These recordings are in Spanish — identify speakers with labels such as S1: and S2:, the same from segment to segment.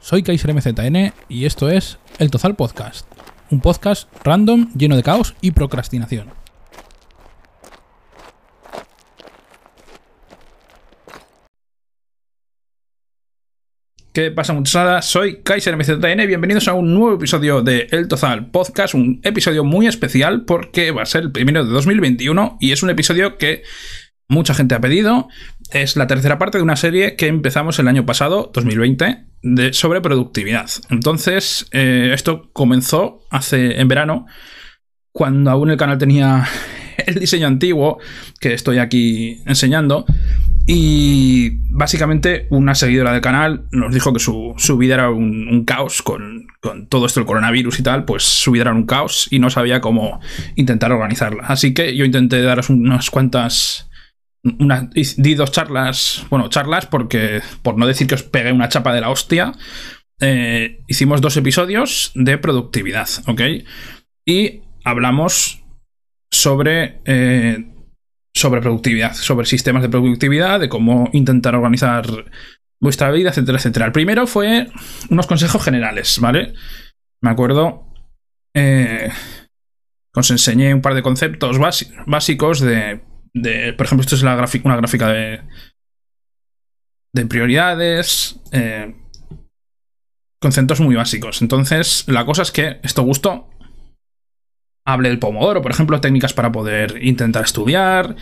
S1: soy Kaiser MZN y esto es El Tozal Podcast, un podcast random lleno de caos y procrastinación. ¿Qué pasa muchachada? Soy Kaiser MZN, bienvenidos a un nuevo episodio de El Tozal Podcast, un episodio muy especial porque va a ser el primero de 2021 y es un episodio que mucha gente ha pedido. Es la tercera parte de una serie que empezamos el año pasado, 2020, de, sobre productividad. Entonces, eh, esto comenzó hace en verano, cuando aún el canal tenía el diseño antiguo que estoy aquí enseñando. Y básicamente una seguidora del canal nos dijo que su, vida era un, caos con, con, todo esto, el coronavirus y tal, pues su vida era un caos y no sabía cómo intentar organizarla. Así que yo intenté daros unas cuantas una, di dos charlas, bueno, charlas porque, por no decir que os pegué una chapa de la hostia, eh, hicimos dos episodios de productividad, ¿ok? Y hablamos sobre, eh, sobre productividad, sobre sistemas de productividad, de cómo intentar organizar vuestra vida, etcétera, etcétera. El primero fue unos consejos generales, ¿vale? Me acuerdo... Eh, os enseñé un par de conceptos básicos de por ejemplo, esto es una gráfica de, de prioridades, eh, conceptos muy básicos. Entonces, la cosa es que esto gustó. Hable del pomodoro, por ejemplo, técnicas para poder intentar estudiar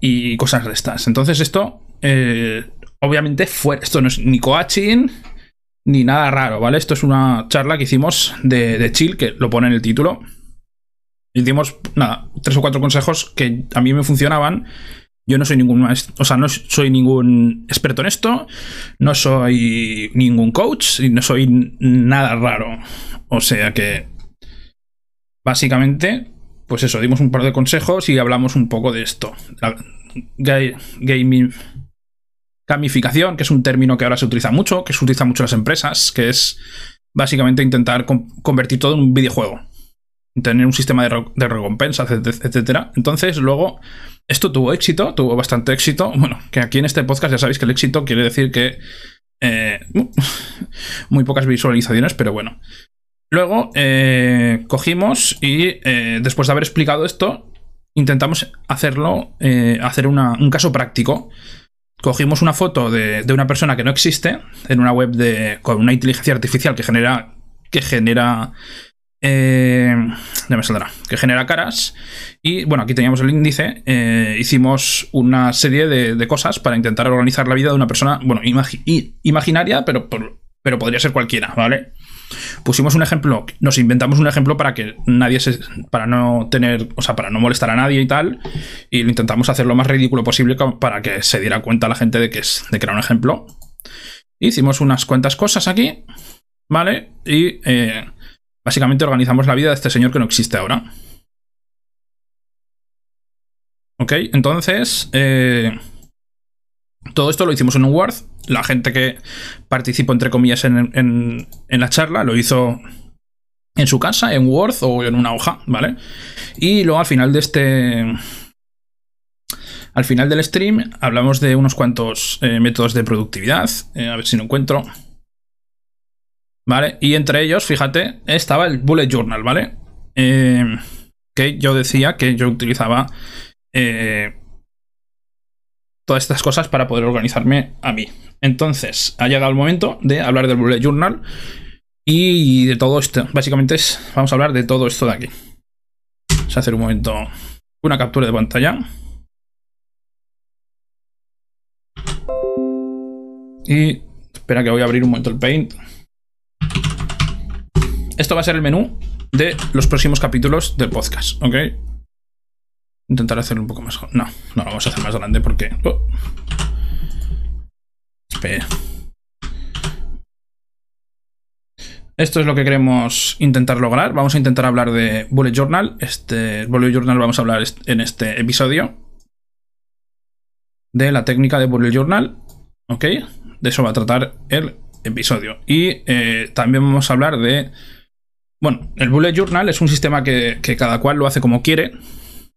S1: y cosas de estas. Entonces, esto, eh, obviamente, fue, esto no es ni coaching ni nada raro, ¿vale? Esto es una charla que hicimos de chill, que lo pone en el título y dimos, nada, tres o cuatro consejos que a mí me funcionaban. Yo no soy ningún o sea, no soy ningún experto en esto, no soy ningún coach y no soy nada raro. O sea que, básicamente, pues eso, dimos un par de consejos y hablamos un poco de esto. gaming, gamificación, que es un término que ahora se utiliza mucho, que se utiliza mucho en las empresas, que es básicamente intentar convertir todo en un videojuego tener un sistema de, recompensas, etcétera. Entonces, luego, esto tuvo éxito, tuvo bastante éxito. Bueno, que aquí en este podcast ya sabéis que el éxito quiere decir que eh, muy pocas visualizaciones, pero bueno. Luego, eh, cogimos y eh, después de haber explicado esto, intentamos hacerlo, hacer un caso práctico. Cogimos una foto de, de, una persona que no existe en una web de, con una inteligencia artificial que genera, que genera eh, ya me saldrá. Que genera caras. Y bueno, aquí teníamos el índice. Eh, hicimos una serie de, cosas para intentar organizar la vida de una persona, bueno, imaginaria, pero, pero podría ser cualquiera, ¿vale? Pusimos un ejemplo, nos inventamos un ejemplo para que nadie se. para no tener. o sea, para no molestar a nadie y tal. Y lo intentamos hacer lo más ridículo posible para que se diera cuenta la gente de que, es, de que era un ejemplo. Hicimos unas cuantas cosas aquí, ¿vale? Y. Eh, Básicamente organizamos la vida de este señor que no existe ahora. Ok, entonces... Eh, todo esto lo hicimos en un Word. La gente que participó, entre comillas, en, la charla lo hizo en su casa, en Word o en una hoja, ¿vale? Y luego al final de este... Al final del stream hablamos de unos cuantos eh, métodos de productividad. Eh, a ver si lo encuentro. ¿Vale? Y entre ellos, fíjate, estaba el Bullet Journal, ¿vale? Eh, que yo decía que yo utilizaba eh, todas estas cosas para poder organizarme a mí. Entonces, ha llegado el momento de hablar del Bullet Journal y de todo esto. Básicamente es, vamos a hablar de todo esto de aquí. Vamos a hacer un momento una captura de pantalla. Y espera que voy a abrir un momento el Paint. Esto va a ser el menú de los próximos capítulos del podcast, ¿ok? Intentar hacerlo un poco más... No, no lo vamos a hacer más grande porque... Oh. Espera. Esto es lo que queremos intentar lograr. Vamos a intentar hablar de Bullet Journal. Este Bullet Journal vamos a hablar en este episodio. De la técnica de Bullet Journal. ¿Ok? De eso va a tratar el episodio. Y eh, también vamos a hablar de bueno, el Bullet Journal es un sistema que, cada cual lo hace como quiere.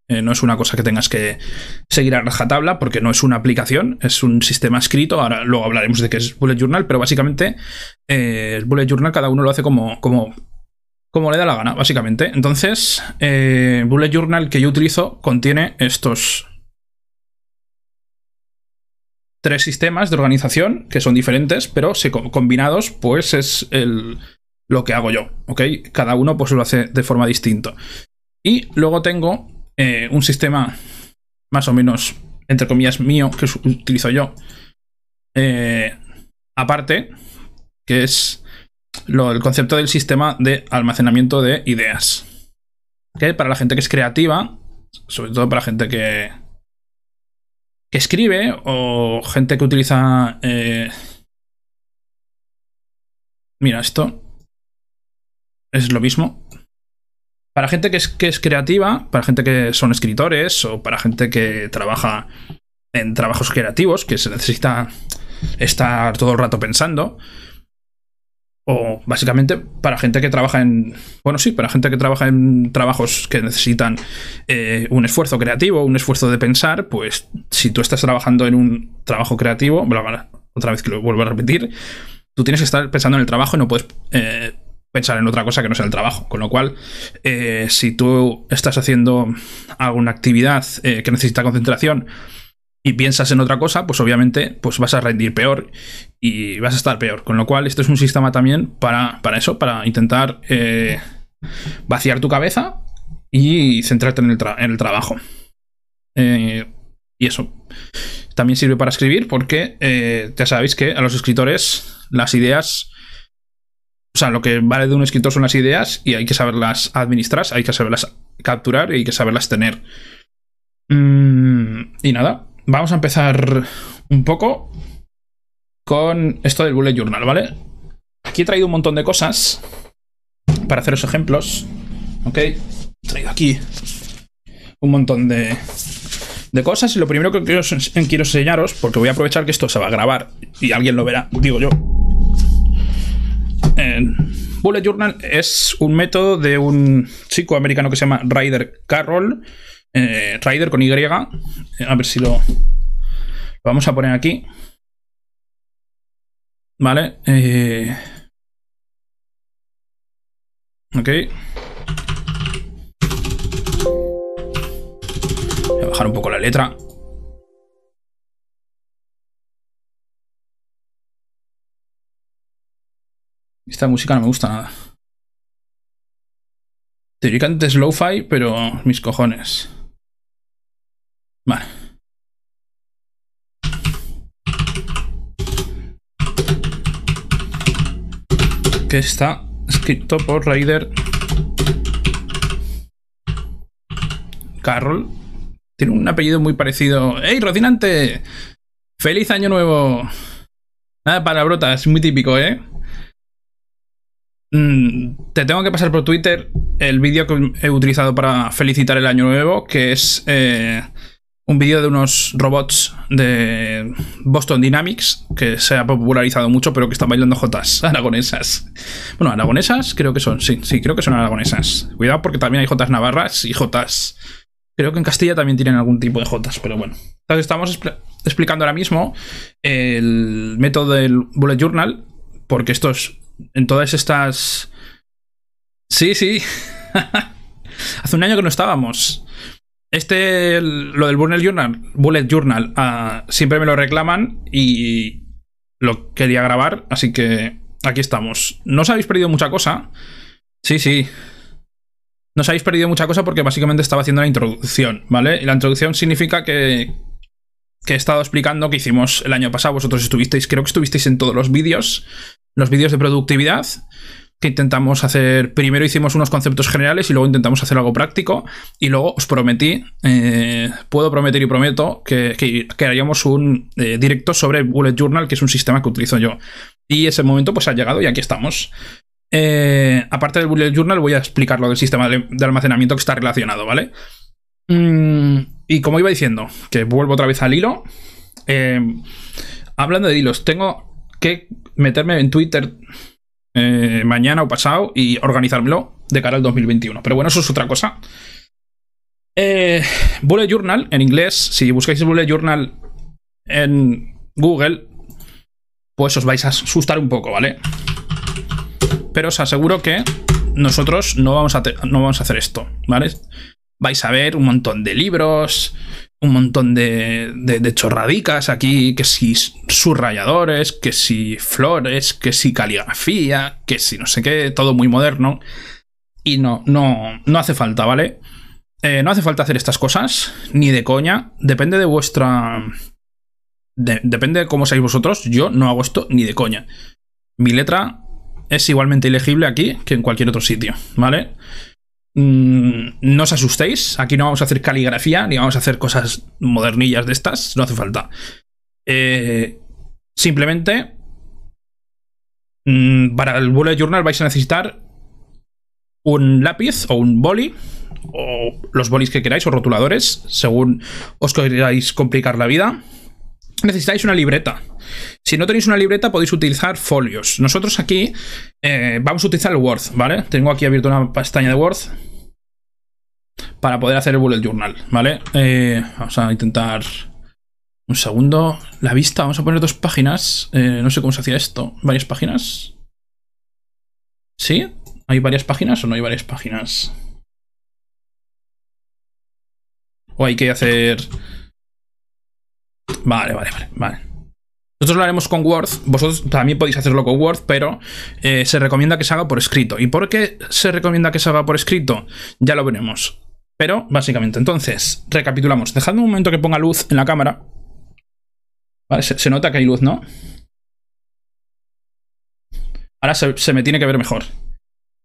S1: Eh, no es una cosa que tengas que seguir a rajatabla porque no es una aplicación, es un sistema escrito. Ahora luego hablaremos de qué es Bullet Journal, pero básicamente eh, el Bullet Journal cada uno lo hace como, como, como le da la gana, básicamente. Entonces, eh, Bullet Journal que yo utilizo contiene estos tres sistemas de organización que son diferentes, pero combinados, pues es el, lo que hago yo, ¿ok? Cada uno pues lo hace de forma distinta. Y luego tengo eh, un sistema más o menos, entre comillas, mío, que utilizo yo. Eh, aparte, que es lo, el concepto del sistema de almacenamiento de ideas. Que para la gente que es creativa, sobre todo para gente que, que escribe o gente que utiliza... Eh, mira, esto es lo mismo. Para gente que es, que es creativa, para gente que son escritores o para gente que trabaja en trabajos creativos, que se necesita estar todo el rato pensando. O básicamente para gente que trabaja en. Bueno, sí, para gente que trabaja en trabajos que necesitan eh, un esfuerzo creativo, un esfuerzo de pensar, pues si tú estás trabajando en un trabajo creativo, otra vez que lo vuelvo a repetir, tú tienes que estar pensando en el trabajo y no puedes eh, pensar en otra cosa que no sea el trabajo. Con lo cual, eh, si tú estás haciendo alguna actividad eh, que necesita concentración y piensas en otra cosa, pues obviamente pues vas a rendir peor y vas a estar peor. Con lo cual, esto es un sistema también para, para eso, para intentar eh, vaciar tu cabeza y centrarte en el, en el trabajo. y eso. También sirve para escribir porque ya sabéis que a los escritores las ideas o sea, lo que vale de un escritor son las ideas y hay que saberlas administrar, hay que saberlas capturar y hay que saberlas tener. Mm, y nada, vamos a empezar un poco con esto del bullet journal, ¿vale? Aquí he traído un montón de cosas para haceros ejemplos. ¿Ok? He traído aquí un montón de, de cosas y lo primero que quiero, quiero enseñaros, porque voy a aprovechar que esto se va a grabar y alguien lo verá, digo yo, Bullet Journal es un método de un chico americano que se llama Ryder Carroll. Eh, Ryder con Y. A ver si lo, vamos a poner aquí. Vale. Eh, ok. Voy a bajar un poco la letra. Esta música no me gusta nada. Teóricamente es lo-fi, pero mis cojones. Vale. Que está escrito por Raider Carroll. Tiene un apellido muy parecido. ¡Ey, Rocinante! ¡Feliz año nuevo! Nada, palabrotas, muy típico, ¿eh? Mm, te tengo que pasar por Twitter el vídeo que he utilizado para felicitar el año nuevo, que es eh, un vídeo de unos robots de Boston Dynamics, que se ha popularizado mucho, pero que están bailando jotas aragonesas. Bueno, aragonesas creo que son, sí, sí, creo que son aragonesas. Cuidado porque también hay jotas navarras y jotas... Creo que en Castilla también tienen algún tipo de jotas, pero bueno. Entonces estamos explicando ahora mismo el método del Bullet Journal, porque esto es en todas estas... Sí, sí. Hace un año que no estábamos. Este, lo del Bullet Journal, Bullet Journal ah, siempre me lo reclaman y lo quería grabar, así que aquí estamos. No os habéis perdido mucha cosa. Sí, sí. No os habéis perdido mucha cosa porque básicamente estaba haciendo la introducción, ¿vale? Y la introducción significa que, que he estado explicando que hicimos el año pasado. Vosotros estuvisteis, creo que estuvisteis en todos los vídeos los vídeos de productividad que intentamos hacer, primero hicimos unos conceptos generales y luego intentamos hacer algo práctico y luego os prometí, eh, puedo prometer y prometo que, que, haríamos un eh, directo sobre Bullet Journal, que es un sistema que utilizo yo. Y ese momento pues ha llegado y aquí estamos. Eh, aparte del Bullet Journal voy a explicar lo del sistema de, almacenamiento que está relacionado, ¿vale? Mm, y como iba diciendo, que vuelvo otra vez al hilo. hablando de hilos, tengo que meterme en Twitter eh, mañana o pasado y organizármelo de cara al 2021. Pero bueno, eso es otra cosa. Eh, bullet Journal, en inglés, si buscáis Bullet Journal en Google, pues os vais a asustar un poco, ¿vale? Pero os aseguro que nosotros no vamos a, no vamos a hacer esto, ¿vale? Vais a ver un montón de libros, un montón de, chorradicas aquí, que si subrayadores, que si flores, que si caligrafía, que si no sé qué, todo muy moderno. Y no, no, no hace falta, ¿vale? Eh, no hace falta hacer estas cosas, ni de coña. Depende de vuestra... depende de cómo seáis vosotros. Yo no hago esto ni de coña. Mi letra es igualmente ilegible aquí que en cualquier otro sitio, ¿vale? Mm, no os asustéis, aquí no vamos a hacer caligrafía ni vamos a hacer cosas modernillas de estas, no hace falta. Eh, simplemente, mm, para el bullet journal vais a necesitar un lápiz o un boli, o los bolis que queráis, o rotuladores, según os queráis complicar la vida. Necesitáis una libreta. Si no tenéis una libreta, podéis utilizar folios. Nosotros aquí eh, vamos a utilizar el Word, ¿vale? Tengo aquí abierto una pestaña de Word para poder hacer el bullet journal, ¿vale? Eh, vamos a intentar... Un segundo. La vista, vamos a poner dos páginas. Eh, no sé cómo se hacía esto. ¿Varias páginas? ¿Sí? ¿Hay varias páginas o no hay varias páginas? ¿O hay que hacer...? Vale, vale, vale, vale. Nosotros lo haremos con Word, vosotros también podéis hacerlo con Word, pero eh, se recomienda que se haga por escrito. ¿Y por qué se recomienda que se haga por escrito? Ya lo veremos. Pero, básicamente, entonces, recapitulamos. Dejadme un momento que ponga luz en la cámara. Vale, se, nota que hay luz, ¿no? Ahora se, me tiene que ver mejor.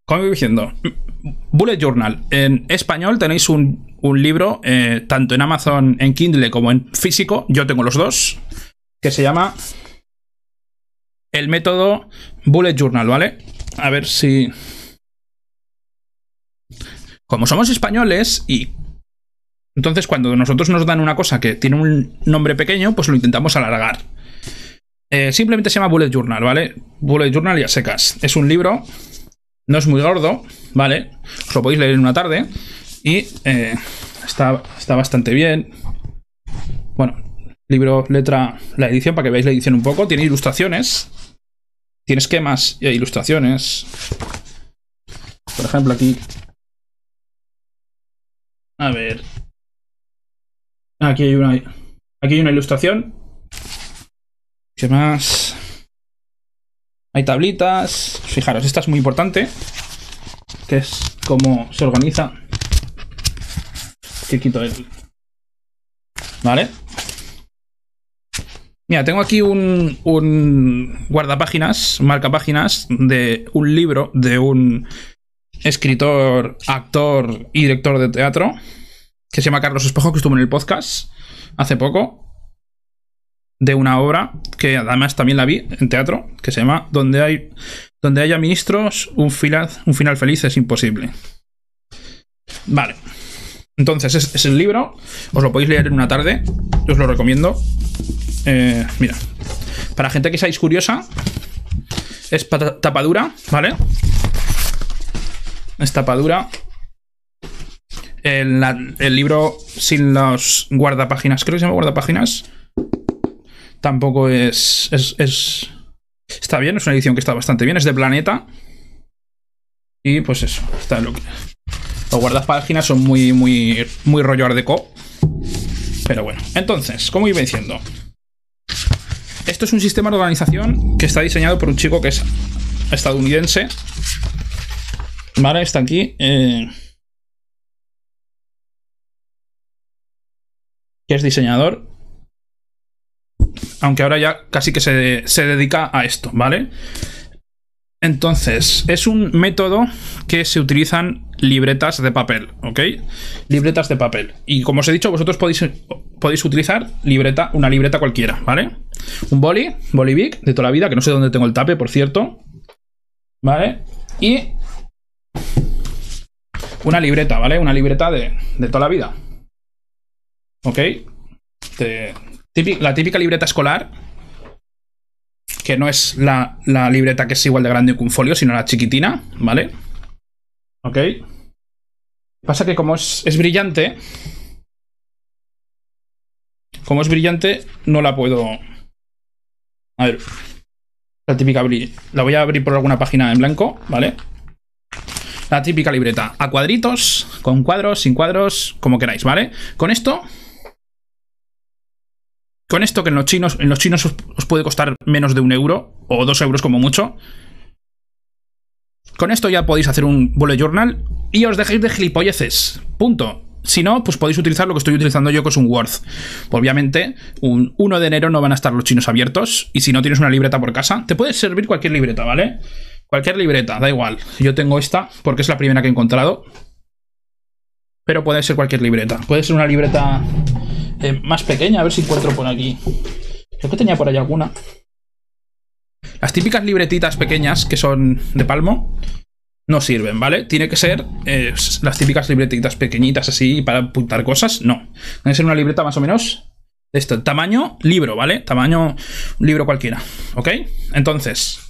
S1: Como voy diciendo, Bullet Journal. En español tenéis un, libro, eh, tanto en Amazon, en Kindle como en físico. Yo tengo los dos. Que se llama El método Bullet Journal, ¿vale? A ver si como somos españoles y... Entonces cuando nosotros nos dan una cosa que tiene un nombre pequeño, pues lo intentamos alargar. Eh, simplemente se llama Bullet Journal, ¿vale? Bullet Journal y a secas. Es un libro, no es muy gordo, ¿vale? Os lo podéis leer en una tarde y eh, está, está bastante bien. Bueno, libro, letra, la edición, para que veáis la edición un poco. Tiene ilustraciones, tiene esquemas e ilustraciones. Por ejemplo, aquí a ver. Aquí hay una. Aquí hay una ilustración. ¿Qué más? Hay tablitas. Fijaros, esta es muy importante. Que es cómo se organiza. Que quito el. ¿Vale? Mira, tengo aquí un, un guardapáginas, marcapáginas de un libro de un escritor, actor y director de teatro, que se llama Carlos Espejo, que estuvo en el podcast hace poco, de una obra que además también la vi en teatro, que se llama Donde, hay, donde haya ministros, un final, un final feliz es imposible. Vale. Entonces, es, el libro. Os lo podéis leer en una tarde. Os lo recomiendo. Eh, mira. Para gente que seáis curiosa. Es tapadura, ¿vale? Es tapadura. El, el, libro sin los guardapáginas, creo que se llama guardapáginas. Tampoco es, es, Está bien, es una edición que está bastante bien. Es de Planeta. Y pues eso, está lo que... Los guardapáginas son muy, muy, muy rollo art Pero bueno, entonces, como iba diciendo, esto es un sistema de organización que está diseñado por un chico que es estadounidense Vale, está aquí. Eh, que es diseñador. Aunque ahora ya casi que se, se dedica a esto, ¿vale? Entonces, es un método que se utilizan libretas de papel, ¿ok? Libretas de papel. Y como os he dicho, vosotros podéis, podéis utilizar libreta, una libreta cualquiera, ¿vale? Un boli, boli big, de toda la vida, que no sé dónde tengo el tape, por cierto. ¿Vale? Y una libreta, ¿vale? Una libreta de, toda la vida. ¿Ok? la típica libreta escolar, que no es la, la, libreta que es igual de grande que un folio, sino la chiquitina, ¿vale? ¿Ok? Pasa que como es, es brillante, como es brillante, no la puedo... A ver. La típica... La voy a abrir por alguna página en blanco, ¿vale? La típica libreta. A cuadritos, con cuadros, sin cuadros, como queráis, ¿vale? Con esto... Con esto que en los chinos, en los chinos os, puede costar menos de un euro, o dos euros como mucho. Con esto ya podéis hacer un bullet journal y os dejéis de gilipolleces. Punto. Si no, pues podéis utilizar lo que estoy utilizando yo, que es un Word. Obviamente, un 1 de enero no van a estar los chinos abiertos. Y si no tienes una libreta por casa, te puede servir cualquier libreta, ¿vale? Cualquier libreta, da igual. Yo tengo esta porque es la primera que he encontrado. Pero puede ser cualquier libreta. Puede ser una libreta eh, más pequeña, a ver si encuentro por aquí. Creo que tenía por ahí alguna. Las típicas libretitas pequeñas que son de palmo no sirven, ¿vale? Tiene que ser eh, las típicas libretitas pequeñitas así para apuntar cosas, no. Debe ser una libreta más o menos de este tamaño libro, ¿vale? Tamaño libro cualquiera, ¿ok? Entonces,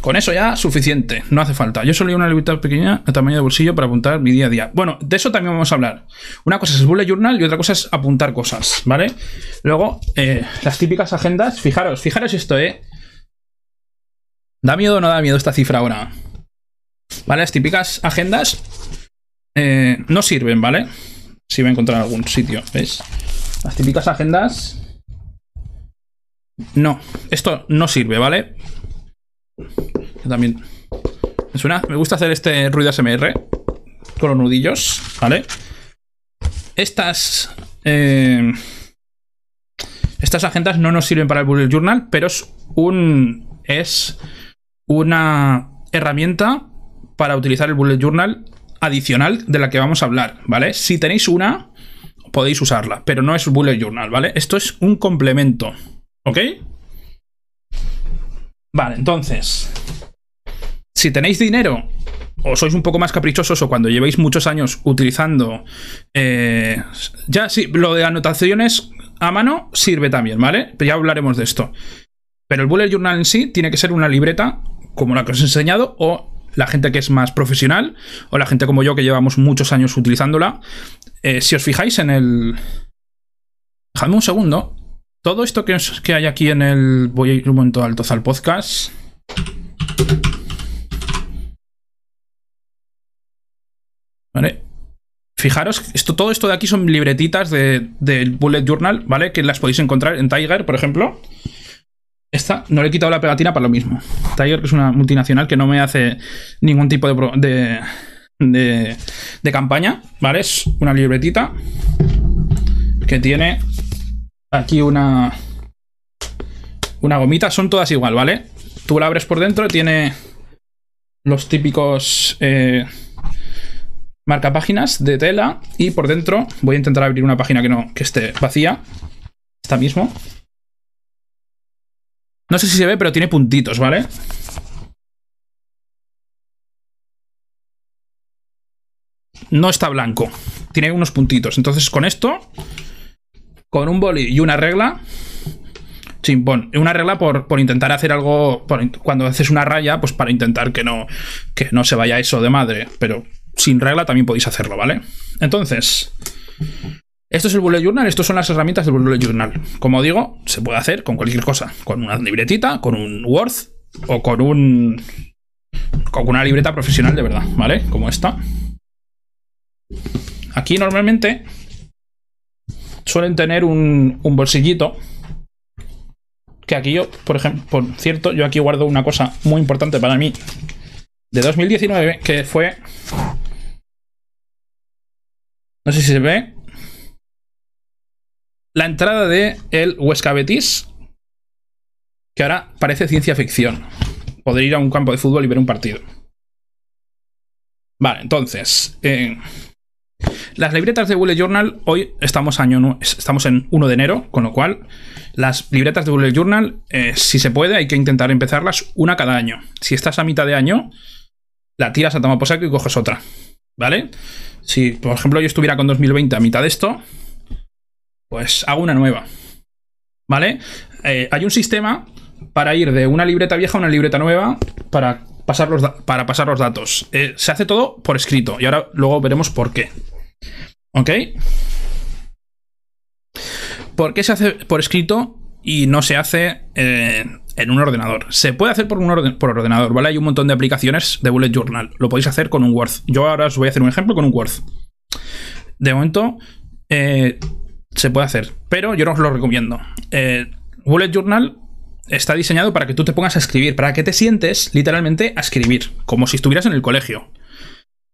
S1: con eso ya suficiente, no hace falta. Yo solo una libreta pequeña de tamaño de bolsillo para apuntar mi día a día. Bueno, de eso también vamos a hablar. Una cosa es el bullet journal y otra cosa es apuntar cosas, ¿vale? Luego, eh, las típicas agendas, fijaros, fijaros esto, ¿eh? ¿Da miedo o no da miedo esta cifra ahora? ¿Vale? Las típicas agendas eh, no sirven, ¿vale? Si voy a encontrar algún sitio, ¿ves? Las típicas agendas... No, esto no sirve, ¿vale? también... Me, suena, me gusta hacer este ruido SMR con los nudillos, ¿vale? Estas... Eh, estas agendas no nos sirven para el bullet journal, pero es un... Es una herramienta para utilizar el bullet journal adicional de la que vamos a hablar, ¿vale? Si tenéis una, podéis usarla, pero no es bullet journal, ¿vale? Esto es un complemento, ¿ok? Vale, entonces, si tenéis dinero o sois un poco más caprichosos o cuando llevéis muchos años utilizando... Eh, ya sí, lo de anotaciones a mano sirve también, ¿vale? Ya hablaremos de esto. Pero el bullet journal en sí tiene que ser una libreta como la que os he enseñado o la gente que es más profesional o la gente como yo que llevamos muchos años utilizándola. Eh, si os fijáis en el... Dejadme un segundo. Todo esto que, que hay aquí en el... Voy a ir un momento al podcast. Vale. Fijaros, esto, todo esto de aquí son libretitas del de Bullet Journal, ¿vale? Que las podéis encontrar en Tiger, por ejemplo. Esta no le he quitado la pegatina para lo mismo. Tiger, que es una multinacional que no me hace ningún tipo de, de, de, campaña, ¿vale? Es una libretita que tiene aquí una, una gomita. Son todas igual, ¿vale? Tú la abres por dentro, tiene los típicos eh, marcapáginas de tela y por dentro voy a intentar abrir una página que no que esté vacía. Esta mismo. No sé si se ve, pero tiene puntitos, ¿vale? No está blanco. Tiene unos puntitos. Entonces, con esto, con un boli y una regla... Sí, una regla por, intentar hacer algo... cuando haces una raya, pues para intentar que no, que no se vaya eso de madre. Pero sin regla también podéis hacerlo, ¿vale? Entonces... Esto es el Bullet Journal, estas son las herramientas del Bullet Journal. Como digo, se puede hacer con cualquier cosa. Con una libretita, con un Word o con un... Con una libreta profesional de verdad, ¿vale? Como esta. Aquí normalmente suelen tener un, un bolsillito. Que aquí yo, por ejemplo, por cierto, yo aquí guardo una cosa muy importante para mí. De 2019, que fue... No sé si se ve, la entrada de el Huesca Betis, que ahora parece ciencia ficción. Poder ir a un campo de fútbol y ver un partido. Vale, entonces. Eh, las libretas de Bullet Journal, hoy estamos, año, estamos en 1 de enero, con lo cual las libretas de Bullet Journal, eh, si se puede, hay que intentar empezarlas una cada año. Si estás a mitad de año, la tiras a tomar por saco y coges otra. ¿Vale? Si, por ejemplo, yo estuviera con 2020 a mitad de esto, pues hago una nueva. ¿Vale? Eh, hay un sistema para ir de una libreta vieja a una libreta nueva para, pasar los para pasar los datos. Eh, se hace todo por escrito y ahora luego veremos por qué. ¿Ok? ¿Por qué se hace por escrito y no se hace eh, en un ordenador? Se puede hacer por, un por ordenador, ¿vale? Hay un montón de aplicaciones de Bullet Journal. Lo podéis hacer con un Word. Yo ahora os voy a hacer un ejemplo con un Word. De momento, se puede hacer, pero yo no os lo recomiendo. Eh, Bullet Journal está diseñado para que tú te pongas a escribir, para que te sientes literalmente a escribir, como si estuvieras en el colegio.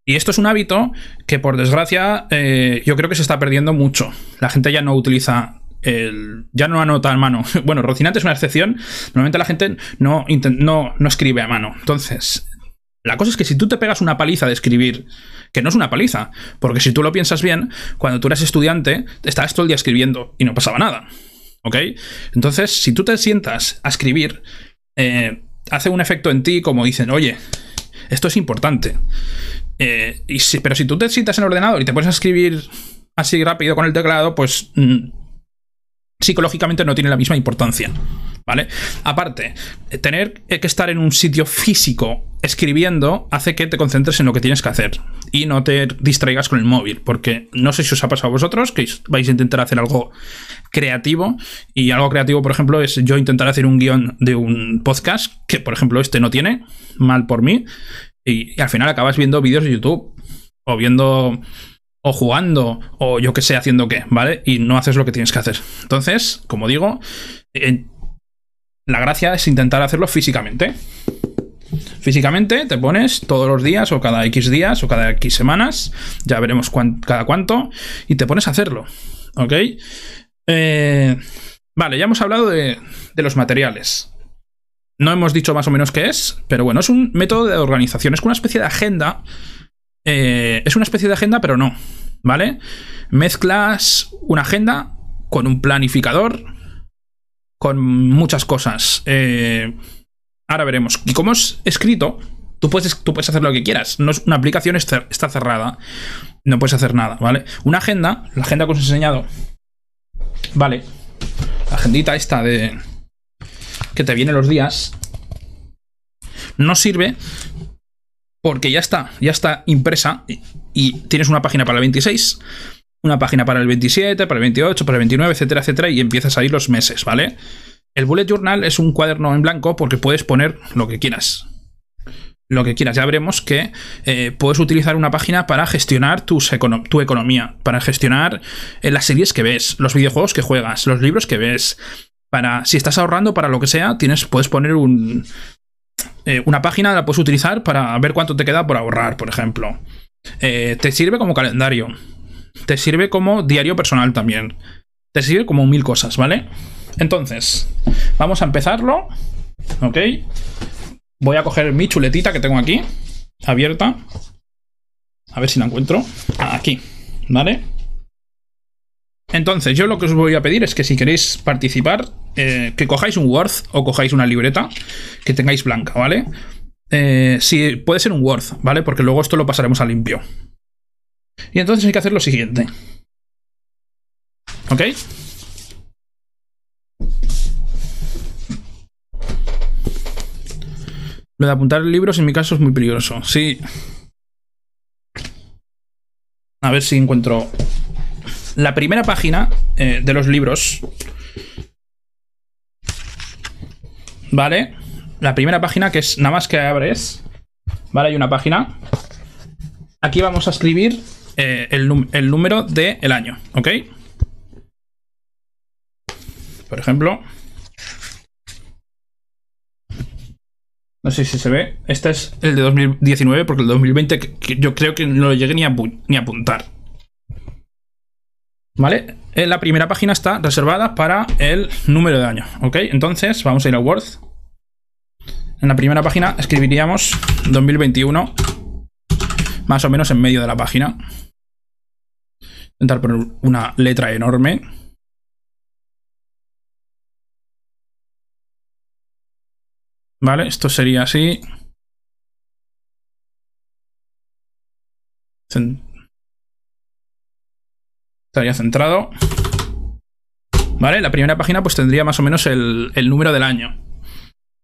S1: Y esto es un hábito que, por desgracia, eh, yo creo que se está perdiendo mucho. La gente ya no utiliza el, ya no anota a mano. Bueno, Rocinante es una excepción. Normalmente la gente no, no, no escribe a mano. Entonces, la cosa es que si tú te pegas una paliza de escribir, que no es una paliza, porque si tú lo piensas bien, cuando tú eras estudiante, estabas todo el día escribiendo y no pasaba nada. ¿Ok? Entonces, si tú te sientas a escribir, eh, hace un efecto en ti como dicen, oye, esto es importante. Eh, y pero si tú te sientas en el ordenador y te pones a escribir así rápido con el teclado, pues mm, psicológicamente no tiene la misma importancia. ¿Vale? Aparte, tener que estar en un sitio físico escribiendo hace que te concentres en lo que tienes que hacer y no te distraigas con el móvil, porque no sé si os ha pasado a vosotros que vais a intentar hacer algo creativo y algo creativo, por ejemplo, es yo intentar hacer un guion de un podcast que, por ejemplo, este no tiene, mal por mí, y, al final acabas viendo vídeos de YouTube o viendo o jugando o yo que sé haciendo qué, ¿vale? Y no haces lo que tienes que hacer. Entonces, como digo, la gracia es intentar hacerlo físicamente. Físicamente te pones todos los días o cada X días o cada X semanas, ya veremos cada cuánto, y te pones a hacerlo. ¿Ok? Eh, vale, ya hemos hablado de, los materiales. No hemos dicho más o menos qué es, pero bueno, es un método de organización, es una especie de agenda. Eh, es una especie de agenda, pero no. ¿Vale? Mezclas una agenda con un planificador, con muchas cosas. Eh, ahora veremos. Y como es escrito, tú puedes, tú puedes hacer lo que quieras. No es, una aplicación está cerrada. No puedes hacer nada, ¿vale? Una agenda, la agenda que os he enseñado, Vale. La agendita esta de... Que te viene los días. No sirve porque ya está, ya está impresa y, tienes una página para el 26, una página para el 27, para el 28, para el 29, etcétera, etcétera, y empiezas a ir los meses, ¿vale? El bullet journal es un cuaderno en blanco porque puedes poner lo que quieras lo que quieras. Ya veremos que eh, puedes utilizar una página para gestionar tu economía, para gestionar eh, las series que ves, los videojuegos que juegas, los libros que ves. Para, si estás ahorrando para lo que sea, tienes, puedes poner un, eh, una página, la puedes utilizar para ver cuánto te queda por ahorrar, por ejemplo. te sirve como calendario. Te sirve como diario personal también. Te sirve como mil cosas, ¿vale? Entonces, vamos a empezarlo. ¿Ok? Voy a coger mi chuletita que tengo aquí, abierta. A ver si la encuentro. Aquí, ¿vale? Entonces, yo lo que os voy a pedir es que si queréis participar, eh, que cojáis un Word o cojáis una libreta que tengáis blanca, ¿vale? Eh, si puede ser un Word, ¿vale? Porque luego esto lo pasaremos a limpio. Y entonces hay que hacer lo siguiente. ¿Ok? Lo de apuntar libros en mi caso es muy peligroso. Sí. A ver si encuentro. La primera página eh, de los libros. ¿Vale? La primera página que es nada más que abres. ¿Vale? Hay una página. Aquí vamos a escribir eh, el, número del el año. ¿Ok? Por ejemplo. No sé si se ve. Este es el de 2019, porque el 2020 yo creo que no lo llegué ni a apuntar. ¿Vale? En la primera página está reservada para el número de año. ¿Ok? Entonces vamos a ir a Word. En la primera página escribiríamos 2021. Más o menos en medio de la página. Intentar poner una letra enorme. Vale, esto sería así. Estaría centrado. Vale, la primera página pues tendría más o menos el, número del año.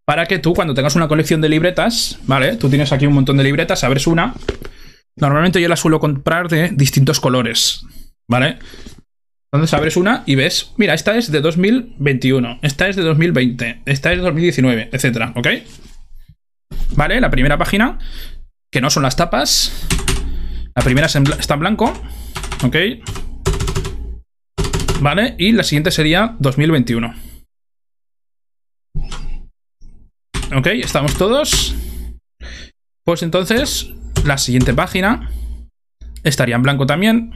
S1: para que tú cuando tengas una colección de libretas, ¿vale? Tú tienes aquí un montón de libretas, abres una. Normalmente yo la suelo comprar de distintos colores, ¿vale? Entonces abres una y ves, mira, esta es de 2021, esta es de 2020, esta es de 2019, etcétera, ¿ok? ¿Vale? La primera página, que no son las tapas. La primera está en blanco, ¿ok? ¿Vale? Y la siguiente sería 2021. Ok, estamos todos. Pues entonces, la siguiente página estaría en blanco también.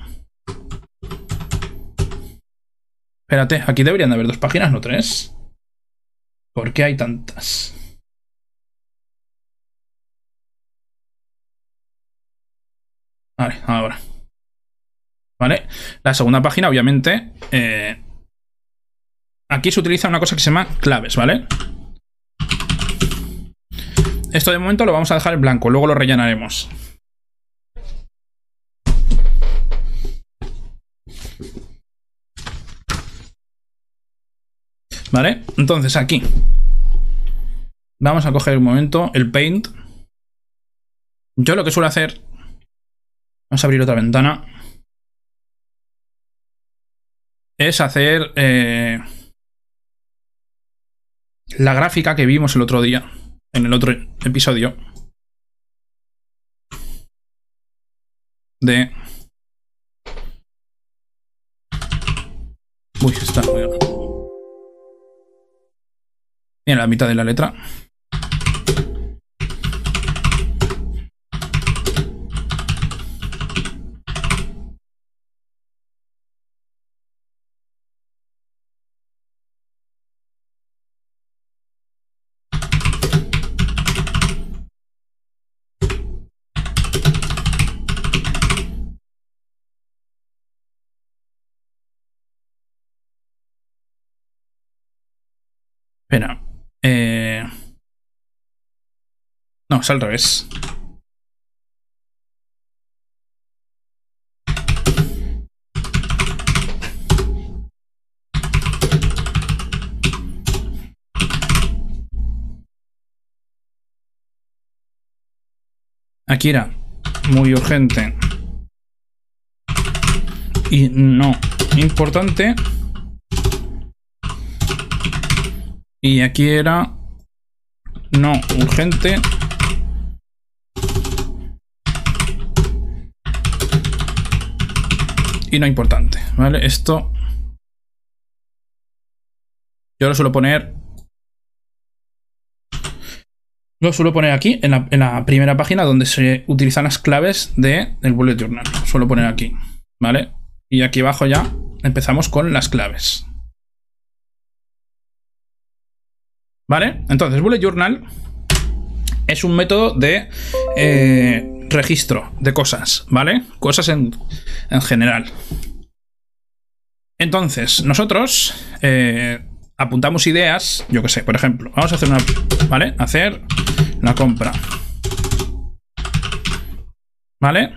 S1: Espérate, aquí deberían de haber dos páginas, no tres. ¿Por qué hay tantas? Vale, ahora. ¿Vale? La segunda página, obviamente, eh, aquí se utiliza una cosa que se llama claves, ¿vale? Esto de momento lo vamos a dejar en blanco, luego lo rellenaremos. ¿Vale? Entonces aquí vamos a coger un momento el Paint. Yo lo que suelo hacer... Vamos a abrir otra ventana. Es hacer... Eh, la gráfica que vimos el otro día en el otro episodio de... Uy, está... Mira la mitad de la letra. No, al revés. Aquí era muy urgente y no importante. Y aquí era no urgente. Y no importante, ¿vale? Esto yo lo suelo poner lo suelo poner aquí, en la, primera página donde se utilizan las claves del de bullet journal. Lo suelo poner aquí, ¿vale? Y aquí abajo ya empezamos con las claves. ¿Vale? Entonces, Bullet Journal es un método de eh, registro de cosas, ¿vale? Cosas en, general. Entonces, nosotros eh, apuntamos ideas, yo que sé, por ejemplo, vamos a hacer una, ¿vale? Hacer una compra. ¿Vale?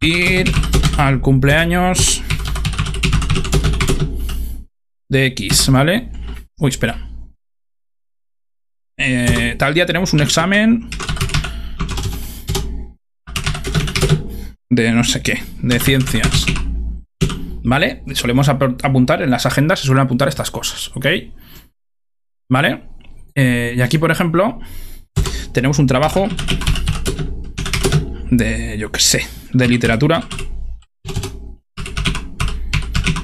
S1: Ir al cumpleaños de X, ¿vale? Uy, espera. Eh, tal día tenemos un examen de no sé qué, de ciencias. ¿Vale? Solemos apuntar en las agendas, se suelen apuntar estas cosas, ¿ok? ¿Vale? Eh, y aquí, por ejemplo, tenemos un trabajo de, yo qué sé, de literatura.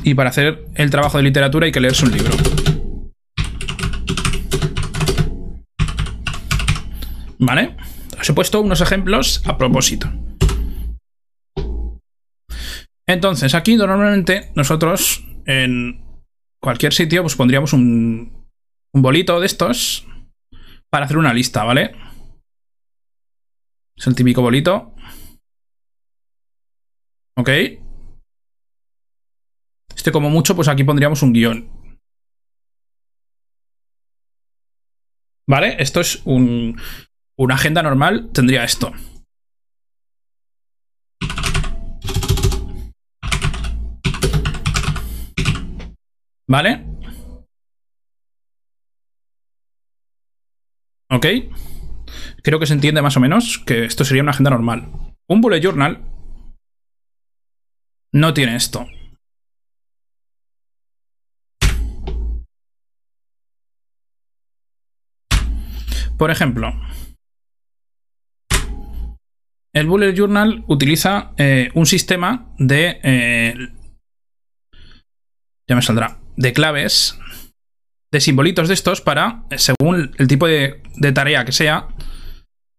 S1: Y para hacer el trabajo de literatura hay que leerse un libro. ¿Vale? Os he puesto unos ejemplos a propósito. Entonces, aquí normalmente nosotros en cualquier sitio pues pondríamos un, bolito de estos para hacer una lista, ¿vale? Es el típico bolito. ¿Ok? Este como mucho, pues aquí pondríamos un guion. ¿Vale? Esto es un, una agenda normal tendría esto. ¿Vale? ¿Ok? Creo que se entiende más o menos que esto sería una agenda normal. Un bullet journal no tiene esto. Por ejemplo, el Bullet Journal utiliza eh, un sistema de... Eh, ya me saldrá. De claves, de simbolitos de estos para, según el tipo de, de tarea que sea,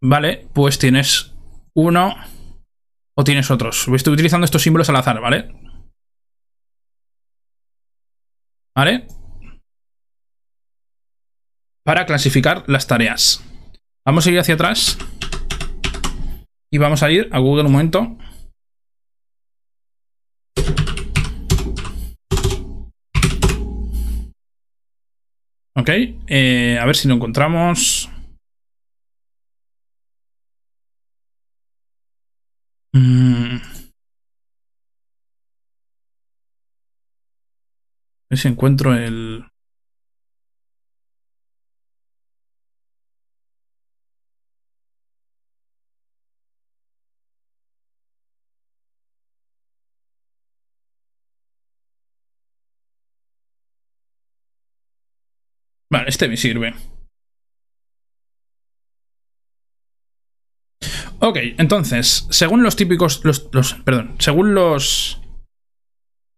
S1: ¿vale? Pues tienes uno o tienes otros. Estoy utilizando estos símbolos al azar, ¿vale? ¿Vale? Para clasificar las tareas. Vamos a ir hacia atrás. Y vamos a ir a Google un momento. Ok, eh, a ver si lo encontramos. Mm. A ver si encuentro el... Vale, este me sirve. Ok, entonces, según los típicos. Los, perdón, según los.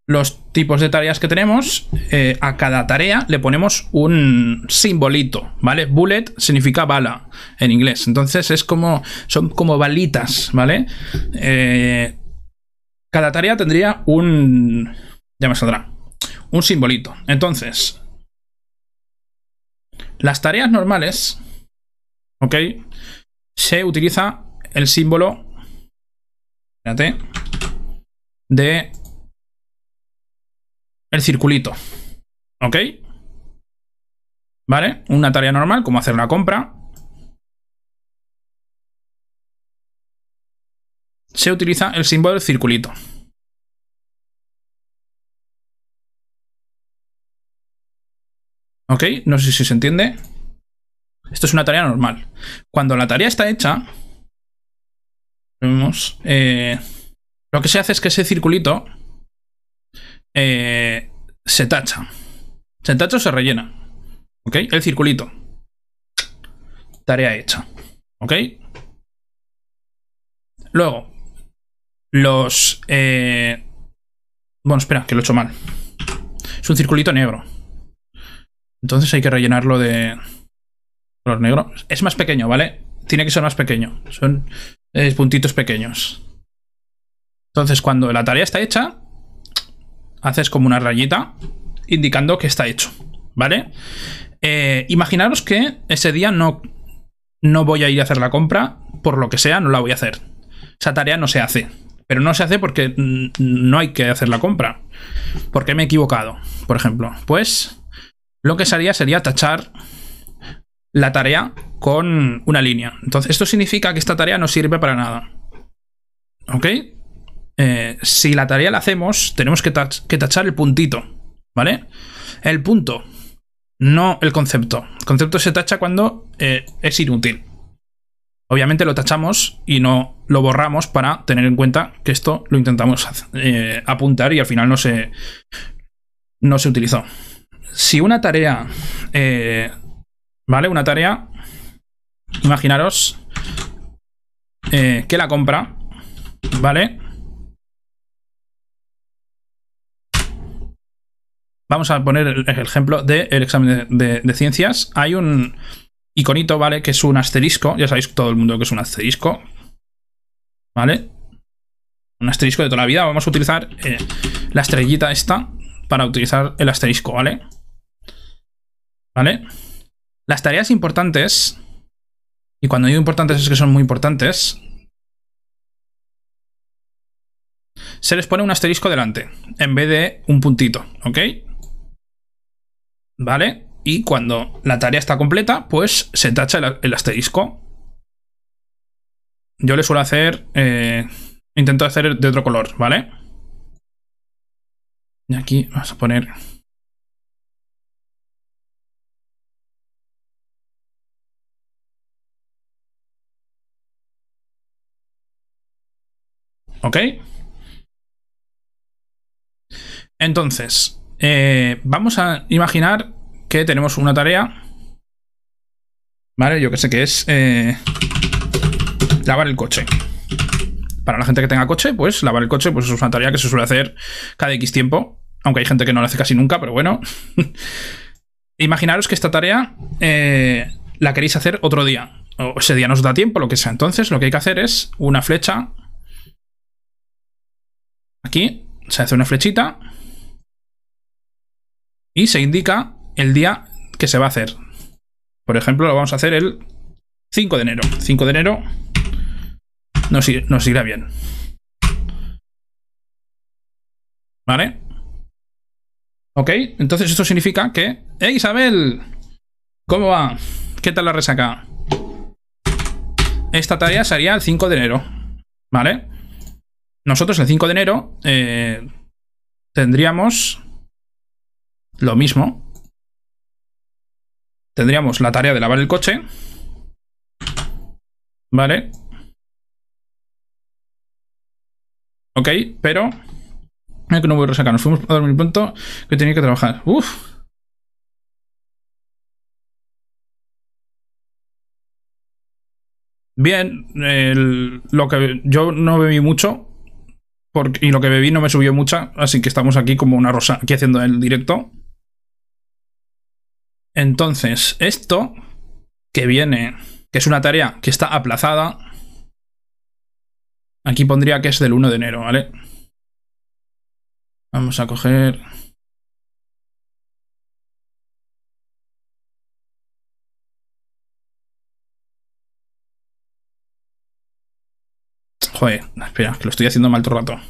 S1: Los tipos de tareas que tenemos, eh, a cada tarea le ponemos un simbolito, ¿vale? Bullet significa bala en inglés. Entonces es como. Son como balitas, ¿vale? Eh, cada tarea tendría un. Ya me saldrá. Un simbolito. Entonces. Las tareas normales. ¿Ok? Se utiliza el símbolo espérate, de el circulito. ¿Ok? ¿Vale? Una tarea normal, como hacer una compra. Se utiliza el símbolo del circulito. ¿Ok? No sé si se entiende. Esto es una tarea normal. Cuando la tarea está hecha, Vemos. Eh, lo que se hace es que ese circulito eh, se tacha. Se tacha o se rellena. ¿Ok? El circulito. Tarea hecha. ¿Ok? Luego, los... Eh, bueno, espera, que lo he hecho mal. Es un circulito negro. Entonces hay que rellenarlo de color negro. Es más pequeño, ¿vale? Tiene que ser más pequeño. Son puntitos pequeños. Entonces, cuando la tarea está hecha, haces como una rayita indicando que está hecho, ¿vale? Eh, imaginaros que ese día no, no voy a ir a hacer la compra, por lo que sea, no la voy a hacer. Esa tarea no se hace. Pero no se hace porque no hay que hacer la compra. Porque me he equivocado, por ejemplo. Pues lo que se sería tachar la tarea con una línea. Entonces, esto significa que esta tarea no sirve para nada. ¿Ok? Eh, si la tarea la hacemos, tenemos que, tachar el puntito. ¿Vale? El punto, no el concepto. El concepto se tacha cuando eh, es inútil. Obviamente lo tachamos y no lo borramos para tener en cuenta que esto lo intentamos eh, apuntar y al final no se, no se utilizó. Si una tarea ¿Vale? Una tarea. Imaginaros eh, que la compra. ¿Vale? Vamos a poner el ejemplo del examen de, ciencias. Hay un iconito, ¿vale? Que es un asterisco. Ya sabéis todo el mundo que es un asterisco. ¿Vale? Un asterisco de toda la vida. Vamos a utilizar eh, la estrellita esta para utilizar el asterisco, ¿vale? ¿Vale? Las tareas importantes, y cuando digo importantes es que son muy importantes, se les pone un asterisco delante, en vez de un puntito, ¿ok? ¿Vale? Y cuando la tarea está completa, pues se tacha el, asterisco. Yo le suelo hacer... Eh, intento hacer de otro color, ¿vale? Y aquí vamos a poner ¿Ok? Entonces, eh, vamos a imaginar que tenemos una tarea. ¿Vale? Yo que sé que es eh, lavar el coche. Para la gente que tenga coche, pues lavar el coche pues es una tarea que se suele hacer cada X tiempo. Aunque hay gente que no lo hace casi nunca, pero bueno. Imaginaros que esta tarea eh, la queréis hacer otro día. O ese día no os da tiempo, lo que sea. Entonces lo que hay que hacer es una flecha. Aquí se hace una flechita. Y se indica el día que se va a hacer. Por ejemplo, lo vamos a hacer el 5 de enero. 5 de enero nos, irá bien. ¿Vale? Ok, entonces esto significa que... ¡Eh, Isabel! ¿Cómo va? ¿Qué tal la resaca? Esta tarea sería el 5 de enero. ¿Vale? Nosotros el 5 de enero eh, tendríamos lo mismo. Tendríamos la tarea de lavar el coche. ¿Vale? Ok, pero... que no voy a resacar. Nos fuimos a dormir pronto que tenía que trabajar. Uf. Bien, lo que yo no bebí mucho y lo que bebí no me subió mucha, así que estamos aquí como una rosa, aquí haciendo el directo. Entonces, esto que viene, que es una tarea que está aplazada, aquí pondría que es del 1 de enero, ¿vale? Vamos a coger... Joder, espera, que lo estoy haciendo mal todo el rato.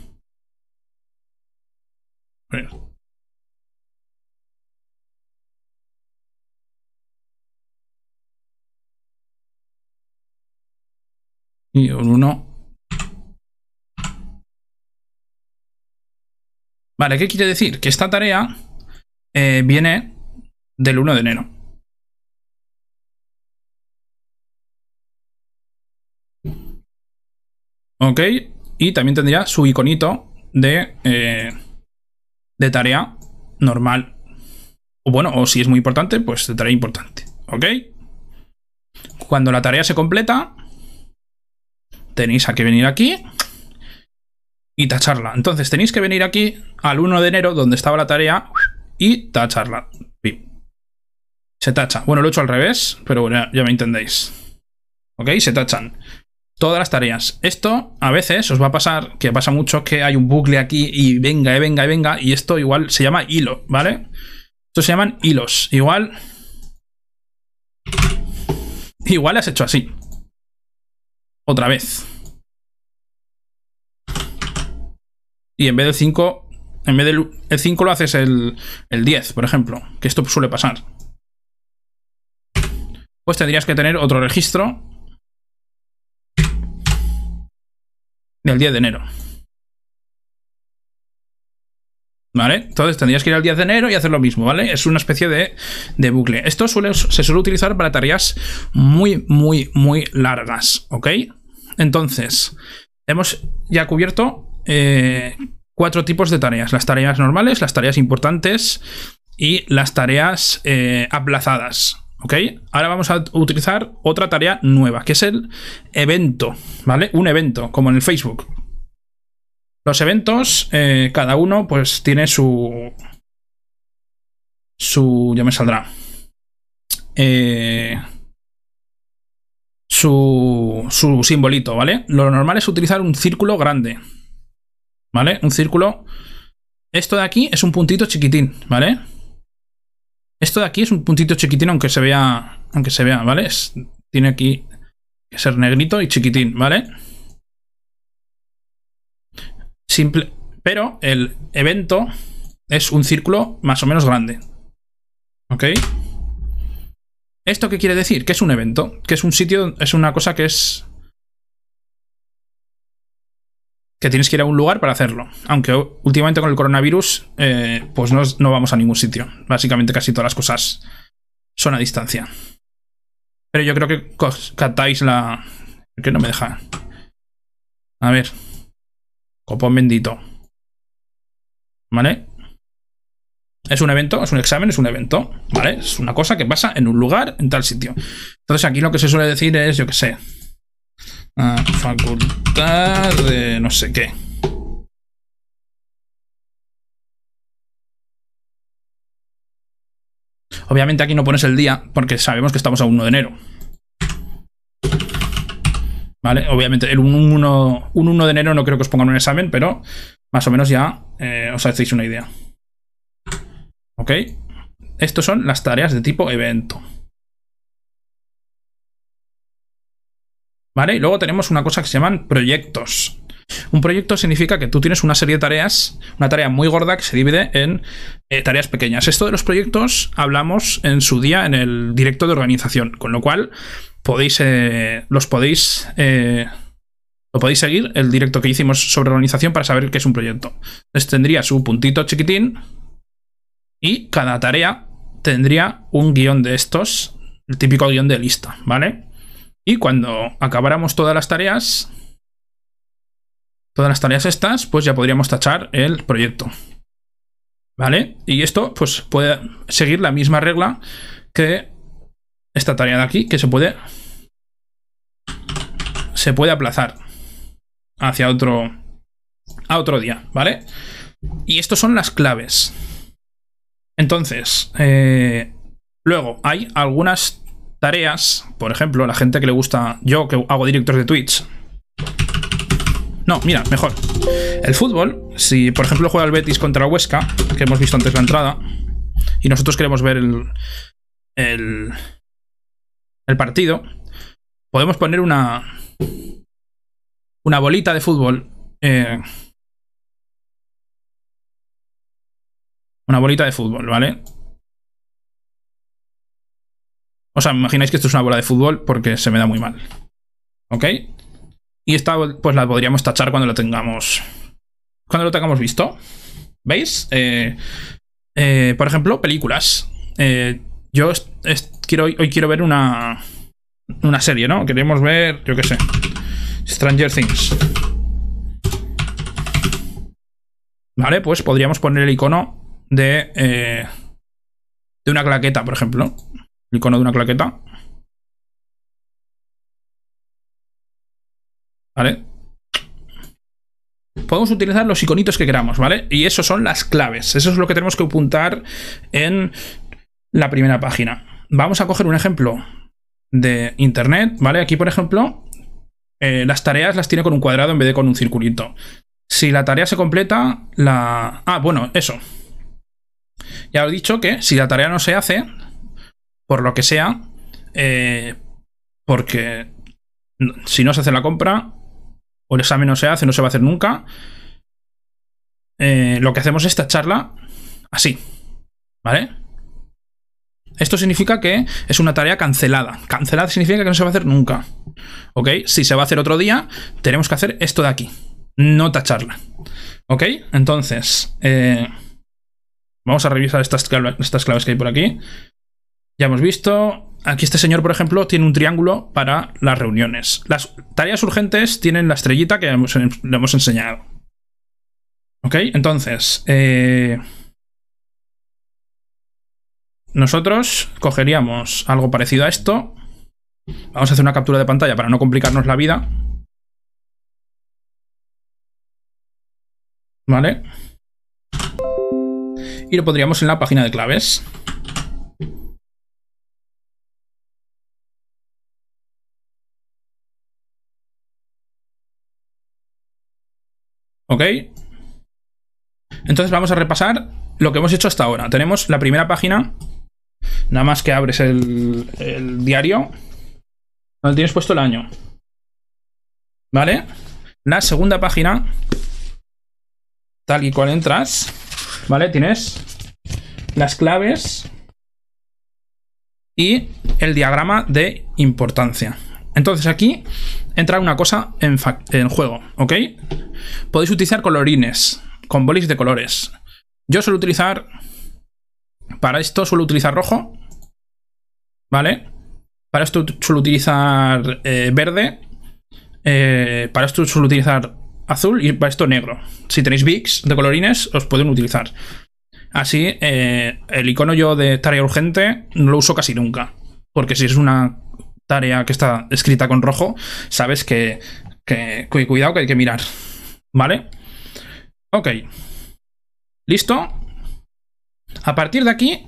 S1: Y un 1. Vale, ¿qué quiere decir? Que esta tarea eh, viene del 1 de enero. Ok, y también tendría su iconito de, eh, de tarea normal. O bueno, o si es muy importante, pues de tarea importante. Ok. Cuando la tarea se completa, tenéis a que venir aquí y tacharla. Entonces tenéis que venir aquí al 1 de enero, donde estaba la tarea, y tacharla. Se tacha. Bueno, lo he hecho al revés, pero bueno, ya me entendéis. ¿Ok? Se tachan todas las tareas. Esto a veces os va a pasar, que pasa mucho, que hay un bucle aquí y venga, y venga, y venga, y esto igual se llama hilo, ¿vale? Estos se llaman hilos. Igual... Igual has hecho así. Otra vez. Y en vez del 5, en vez del el 5 lo haces el, el 10, por ejemplo. Que esto suele pasar. Pues tendrías que tener otro registro del 10 de enero. ¿Vale? Entonces tendrías que ir al 10 de enero y hacer lo mismo, ¿vale? Es una especie de, de bucle. Esto suele, se suele utilizar para tareas muy, muy, muy largas, ¿ok? Entonces, hemos ya cubierto eh, cuatro tipos de tareas. Las tareas normales, las tareas importantes y las tareas eh, aplazadas. ¿Ok? Ahora vamos a utilizar otra tarea nueva, que es el evento, ¿vale? Un evento, como en el Facebook. Los eventos, eh, cada uno pues tiene su... Su... ya me saldrá. su, su simbolito, ¿vale? Lo normal es utilizar un círculo grande. ¿Vale? Un círculo. Esto de aquí es un puntito chiquitín, ¿vale? Esto de aquí es un puntito chiquitín, aunque se vea. Aunque se vea, ¿vale? tiene aquí que ser negrito y chiquitín, ¿vale? Simple. Pero el evento es un círculo más o menos grande. ¿Ok? ¿Esto qué quiere decir? Que es un evento, que es un sitio, es una cosa que es que tienes que ir a un lugar para hacerlo. Aunque últimamente con el coronavirus, eh, pues no, vamos a ningún sitio. Básicamente casi todas las cosas son a distancia. Pero yo creo que captáis la... que no me deja. A ver. Copón bendito. ¿Vale? Es un evento, es un examen, es un evento, ¿vale? Es una cosa que pasa en un lugar, en tal sitio. Entonces aquí lo que se suele decir es, yo qué sé, ah, facultad de no sé qué. Obviamente aquí no pones el día porque sabemos que estamos a 1 de enero. ¿Vale? Obviamente el 1, 1 de enero no creo que os pongan un examen, pero más o menos ya eh, os hacéis una idea. ¿Ok? Estos son las tareas de tipo evento. ¿Vale? Y luego tenemos una cosa que se llaman proyectos. Un proyecto significa que tú tienes una serie de tareas, una tarea muy gorda que se divide en eh, tareas pequeñas. Esto de los proyectos hablamos en su día en el directo de organización, con lo cual podéis, eh, los podéis, eh, lo podéis seguir, el directo que hicimos sobre organización para saber qué es un proyecto. Entonces tendría su puntito chiquitín y cada tarea tendría un guion de estos, el típico guion de lista, ¿vale? Y cuando acabáramos todas las tareas, todas las tareas estas, pues ya podríamos tachar el proyecto. ¿Vale? Y esto, pues puede seguir la misma regla que esta tarea de aquí, que se puede. Se puede aplazar hacia otro. a otro día, ¿vale? Y estos son las claves. Entonces, eh, luego hay algunas tareas, por ejemplo, la gente que le gusta, yo que hago directos de Twitch, no, mira, mejor. El fútbol, si por ejemplo juega el Betis contra Huesca, que hemos visto antes la entrada, y nosotros queremos ver el, el, el partido, podemos poner una, una bolita de fútbol. Eh, una bolita de fútbol, ¿vale? O sea, me imagináis que esto es una bola de fútbol porque se me da muy mal. ¿Ok? Y esta pues la podríamos tachar cuando lo tengamos. Cuando lo tengamos visto. ¿Veis? Eh, eh, por ejemplo, películas. Eh, yo quiero, hoy quiero ver una. Una serie, ¿no? Queremos ver, yo qué sé. Stranger Things. Vale, pues podríamos poner el icono de. de una claqueta, por ejemplo. Icono de una claqueta. ¿Vale? Podemos utilizar los iconitos que queramos, ¿vale? Y eso son las claves. Eso es lo que tenemos que apuntar en la primera página. Vamos a coger un ejemplo de internet, ¿vale? Aquí, por ejemplo, eh, las tareas las tiene con un cuadrado en vez de con un circulito. Si la tarea se completa, la... Ah, bueno, eso. Ya he dicho que si la tarea no se hace, por lo que sea, eh, porque si no se hace la compra, o el examen no se hace, no se va a hacer nunca, eh, lo que hacemos es tacharla así. ¿Vale? Esto significa que es una tarea cancelada. Cancelada significa que no se va a hacer nunca. ¿Ok? Si se va a hacer otro día, tenemos que hacer esto de aquí. No tacharla. ¿Ok? Entonces, eh, vamos a revisar estas estas claves que hay por aquí. Ya hemos visto Aquí este señor, por ejemplo, tiene un triángulo para las reuniones. Las tareas urgentes tienen la estrellita que le hemos enseñado. ¿Ok? Entonces, eh, nosotros cogeríamos algo parecido a esto. Vamos a hacer una captura de pantalla para no complicarnos la vida. ¿Vale? Y lo pondríamos en la página de claves. ¿Ok? Entonces vamos a repasar lo que hemos hecho hasta ahora. Tenemos la primera página. Nada más que abres el, diario. Donde tienes puesto el año. ¿Vale? La segunda página. Tal y cual entras. ¿Vale? Tienes las claves. Y el diagrama de importancia. Entonces aquí entra una cosa en, juego, ¿ok? Podéis utilizar colorines con bolis de colores. Yo suelo utilizar... Para esto suelo utilizar rojo. ¿Vale? Para esto suelo utilizar eh, verde. Eh, para esto suelo utilizar azul y para esto negro. Si tenéis bics de colorines, os pueden utilizar. Así, eh, el icono yo de tarea urgente no lo uso casi nunca. Porque si es una tarea que está escrita con rojo, sabes que, que, cuidado que hay que mirar. ¿Vale? Ok. ¿Listo? A partir de aquí,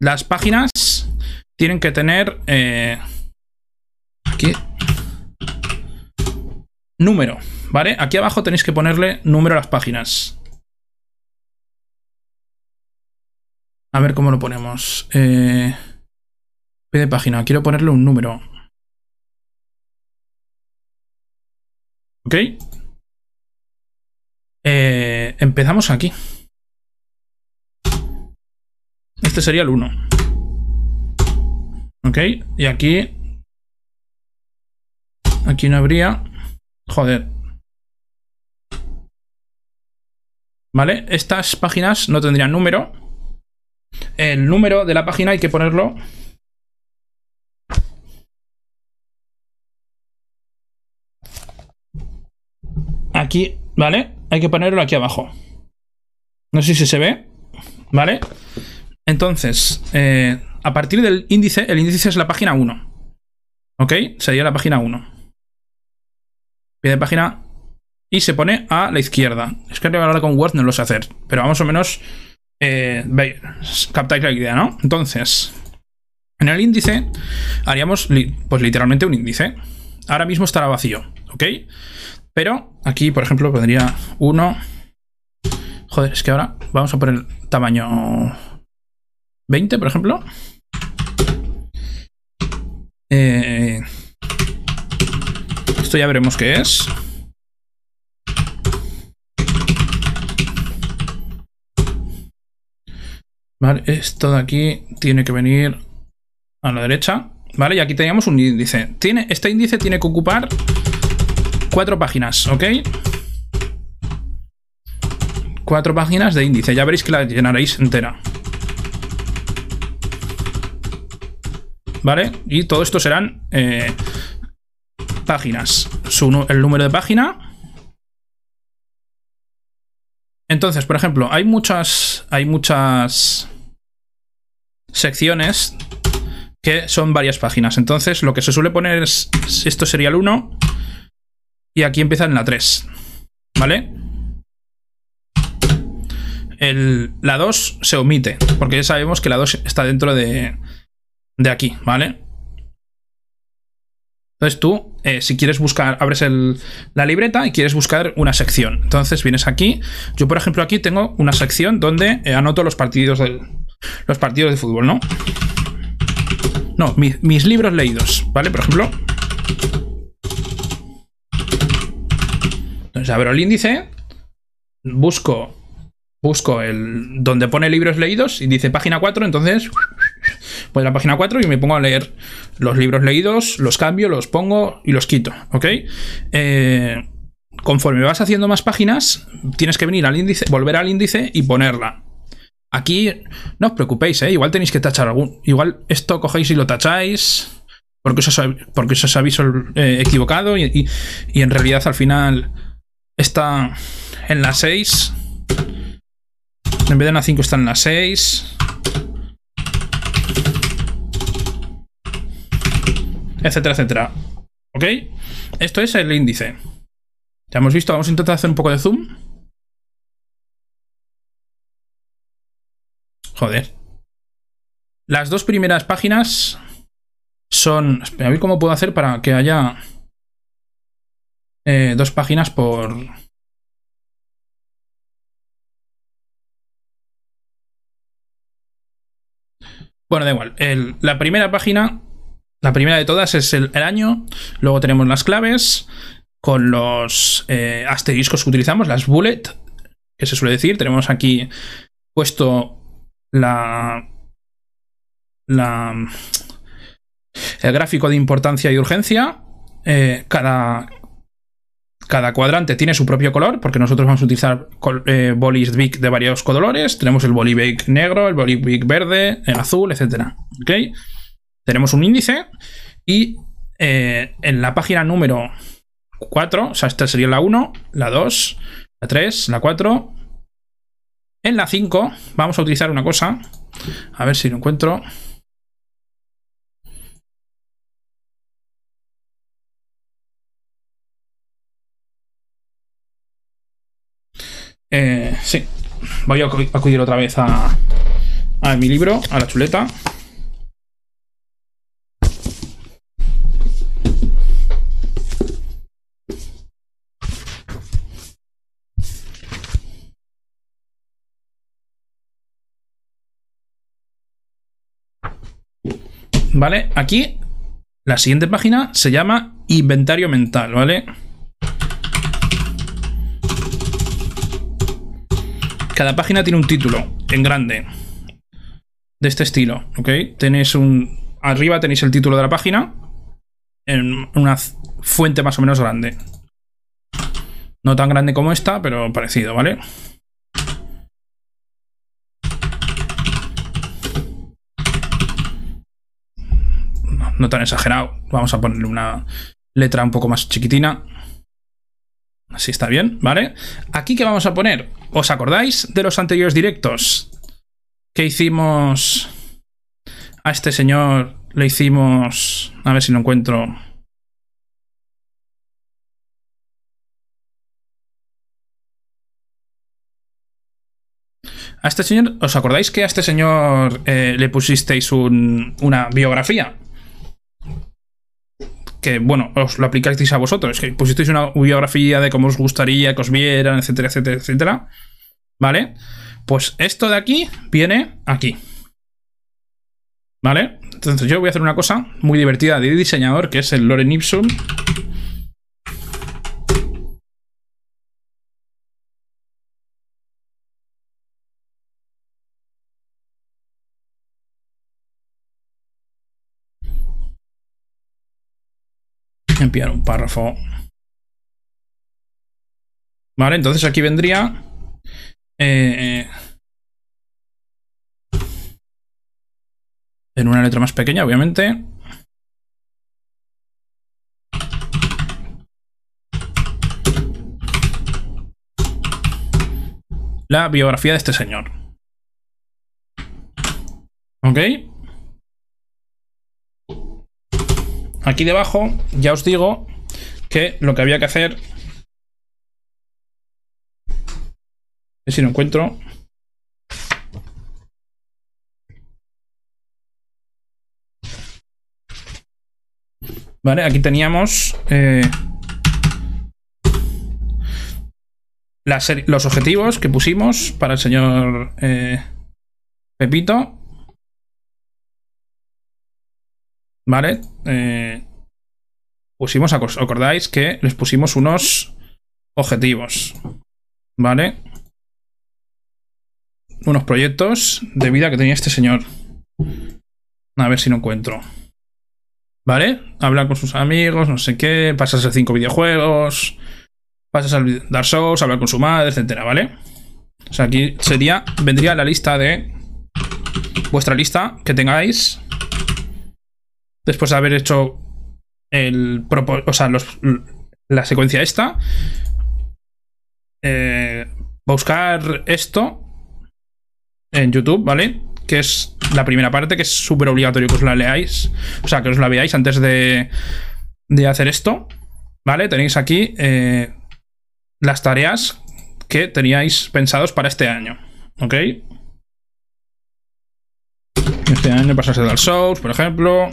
S1: las páginas tienen que tener... Eh, aquí. Número, ¿vale? Aquí abajo tenéis que ponerle número a las páginas. A ver cómo lo ponemos. Eh, de página. Quiero ponerle un número. ¿Ok? Eh, empezamos aquí. Este sería el 1. ¿Ok? Y aquí... Aquí no habría... Joder. ¿Vale? Estas páginas no tendrían número. El número de la página hay que ponerlo aquí, ¿vale? Hay que ponerlo aquí abajo. No sé si se ve, ¿vale? Entonces, eh, a partir del índice, el índice es la página 1. ¿Ok? Sería la página 1. Pie de página y se pone a la izquierda. Es que ahora con Word no lo sé hacer, pero más o menos eh, captáis la idea, ¿no? Entonces, en el índice haríamos pues literalmente un índice. Ahora mismo estará vacío, ¿ok? Pero aquí, por ejemplo, pondría 1. Joder, es que ahora vamos a poner tamaño 20, por ejemplo. Eh, esto ya veremos qué es. Vale, esto de aquí tiene que venir a la derecha. Vale, y aquí teníamos un índice. Tiene, este índice tiene que ocupar cuatro páginas, ¿ok? Cuatro páginas de índice. Ya veréis que la llenaréis entera. ¿Vale? Y todo esto serán eh, páginas. el número de página. Entonces, por ejemplo, hay muchas. Hay muchas secciones que son varias páginas. Entonces, lo que se suele poner es. Esto sería el 1. Y aquí empieza en la 3. ¿Vale? El, la 2 se omite, porque ya sabemos que la 2 está dentro de, de aquí, ¿vale? Entonces tú, eh, si quieres buscar, abres la libreta y quieres buscar una sección. Entonces vienes aquí. Yo, por ejemplo, aquí tengo una sección donde eh, anoto los partidos, de, los partidos de fútbol, ¿no? No, mis libros leídos, ¿vale? Por ejemplo, Entonces abro el índice, busco, busco el donde pone libros leídos y dice página 4, entonces pues la página 4 y me pongo a leer los libros leídos, los cambio, los pongo y los quito, ¿ok? Eh, conforme vas haciendo más páginas, tienes que venir al índice, volver al índice y ponerla. Aquí no os preocupéis, ¿eh? igual tenéis que tachar algún. Igual esto cogéis y lo tacháis porque os, porque os habéis eh, equivocado y, y, en realidad al final está en la 6. En vez de en la 5 está en la 6. Etcétera, etcétera. ¿Ok? Esto es el índice. Ya hemos visto, vamos a intentar hacer un poco de zoom. Joder. Las dos primeras páginas son... A ver cómo puedo hacer para que haya eh, dos páginas por... Bueno, da igual. la primera página, la primera de todas es el, año. Luego tenemos las claves con los eh, asteriscos que utilizamos, las bullet, que se suele decir. Tenemos aquí puesto la, la el gráfico de importancia y urgencia. Eh, cada, cada cuadrante tiene su propio color, porque nosotros vamos a utilizar eh, bolis Bic de varios colores. Tenemos el boli negro, el boli Bic verde, el azul, etc. ¿Ok? Tenemos un índice y eh, en la página número 4, o sea, esta sería la 1, la 2, la 3, la 4. En la 5 vamos a utilizar una cosa, a ver si lo encuentro. Eh, sí, voy a acudir otra vez a, a mi libro, a la chuleta. ¿Vale? Aquí, la siguiente página se llama inventario mental, ¿vale? Cada página tiene un título en grande de este estilo, ¿ok? Tenéis un... Arriba tenéis el título de la página en una fuente más o menos grande. No tan grande como esta, pero parecido, ¿vale? no tan exagerado. Vamos a ponerle una letra un poco más chiquitina. Así está bien, ¿vale? Aquí, ¿qué vamos a poner? ¿Os acordáis de los anteriores directos? Que hicimos a este señor, le hicimos... A ver si lo encuentro... A este señor, ¿os acordáis que a este señor eh, le pusisteis una biografía? Que, bueno, os lo aplicasteis a vosotros, que pusisteis una biografía de cómo os gustaría que os vieran, etcétera, etcétera, etcétera. ¿Vale? Pues esto de aquí viene aquí. ¿Vale? Entonces yo voy a hacer una cosa muy divertida de diseñador, que es el Loren Ipsum. Enviar un párrafo. Vale, entonces aquí vendría... Eh, en una letra más pequeña, obviamente. La biografía de este señor. Aquí debajo ya os digo que lo que había que hacer... ver si lo encuentro. Vale, aquí teníamos eh, los objetivos que pusimos para el señor eh, Pepito. ¿Vale? Eh, pusimos, ¿os acordáis que les pusimos unos objetivos? ¿Vale? Unos proyectos de vida que tenía este señor. A ver si lo encuentro. ¿Vale? Hablar con sus amigos, no sé qué, pasarse cinco videojuegos, pasas al Dark Souls, hablar con su madre, etcétera, ¿vale? O sea, aquí sería, vendría la lista de vuestra lista que tengáis después de haber hecho el o sea, la secuencia esta, eh, buscar esto en YouTube, ¿vale? Que es la primera parte, que es súper obligatorio que os la leáis. O sea, que os la veáis antes de, de hacer esto. ¿Vale? Tenéis aquí eh, las tareas que teníais pensados para este año. ¿Ok? Este año pasarse al Souls, por ejemplo.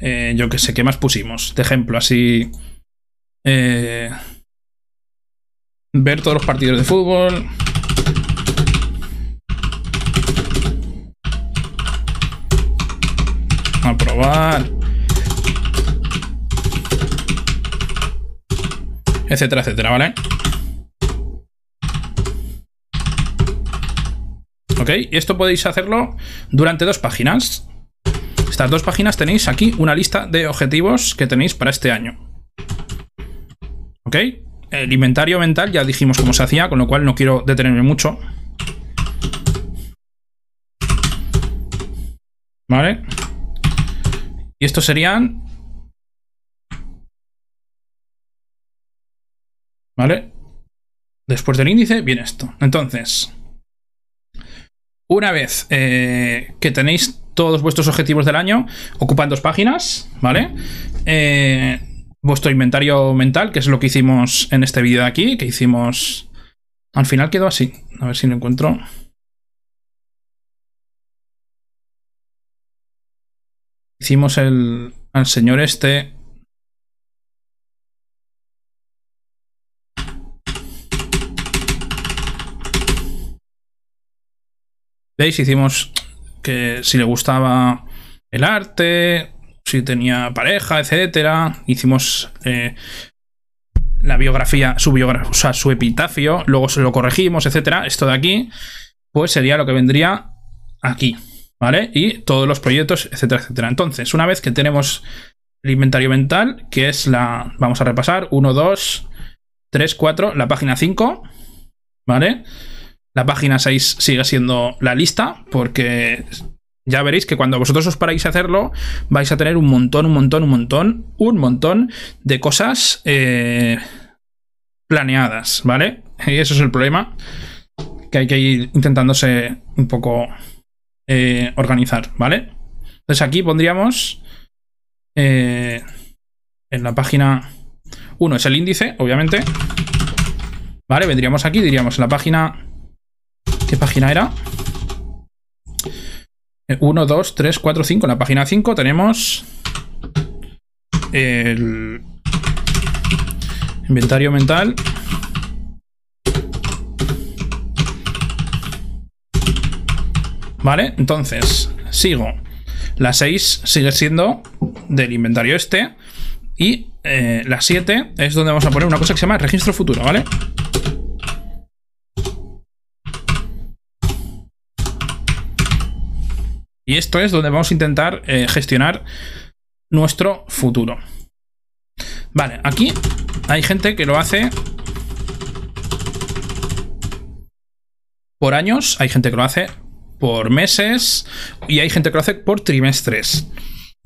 S1: Eh, yo que sé, ¿qué más pusimos? De ejemplo, así... Eh, ver todos los partidos de fútbol. Aprobar. Etcétera, etcétera, ¿vale? Ok, y esto podéis hacerlo durante dos páginas. Estas dos páginas tenéis aquí una lista de objetivos que tenéis para este año. ¿Ok? El inventario mental ya dijimos cómo se hacía, con lo cual no quiero detenerme mucho. ¿Vale? Y estos serían... ¿Vale? Después del índice viene esto. Entonces, una vez eh, que tenéis todos vuestros objetivos del año, ocupan dos páginas, ¿vale? Eh, vuestro inventario mental, que es lo que hicimos en este vídeo de aquí, que hicimos... Al final quedó así. A ver si lo encuentro. Hicimos el, al señor este ¿Veis? Hicimos que si le gustaba el arte, si tenía pareja, etcétera. Hicimos eh, la biografía, su biografía, o sea, su epitafio, luego se lo corregimos, etcétera. Esto de aquí, pues sería lo que vendría aquí, ¿vale? Y todos los proyectos, etcétera, etcétera. Entonces, una vez que tenemos el inventario mental, que es la. Vamos a repasar: 1, 2, 3, 4, la página 5, ¿vale? La página 6 sigue siendo la lista, porque ya veréis que cuando vosotros os paráis a hacerlo, vais a tener un montón, un montón, un montón, un montón de cosas eh, planeadas, ¿vale? Y eso es el problema, que hay que ir intentándose un poco eh, organizar, ¿vale? Entonces aquí pondríamos eh, en la página 1 es el índice, obviamente. Vale, vendríamos aquí, diríamos en la página ¿Qué página era? 1, 2, 3, 4, 5. En la página 5 tenemos el inventario mental. Vale, entonces sigo. La 6 sigue siendo del inventario este. Y eh, la 7 es donde vamos a poner una cosa que se llama registro futuro, ¿vale? Y esto es donde vamos a intentar eh, gestionar nuestro futuro. Vale, aquí hay gente que lo hace por años, hay gente que lo hace por meses y hay gente que lo hace por trimestres.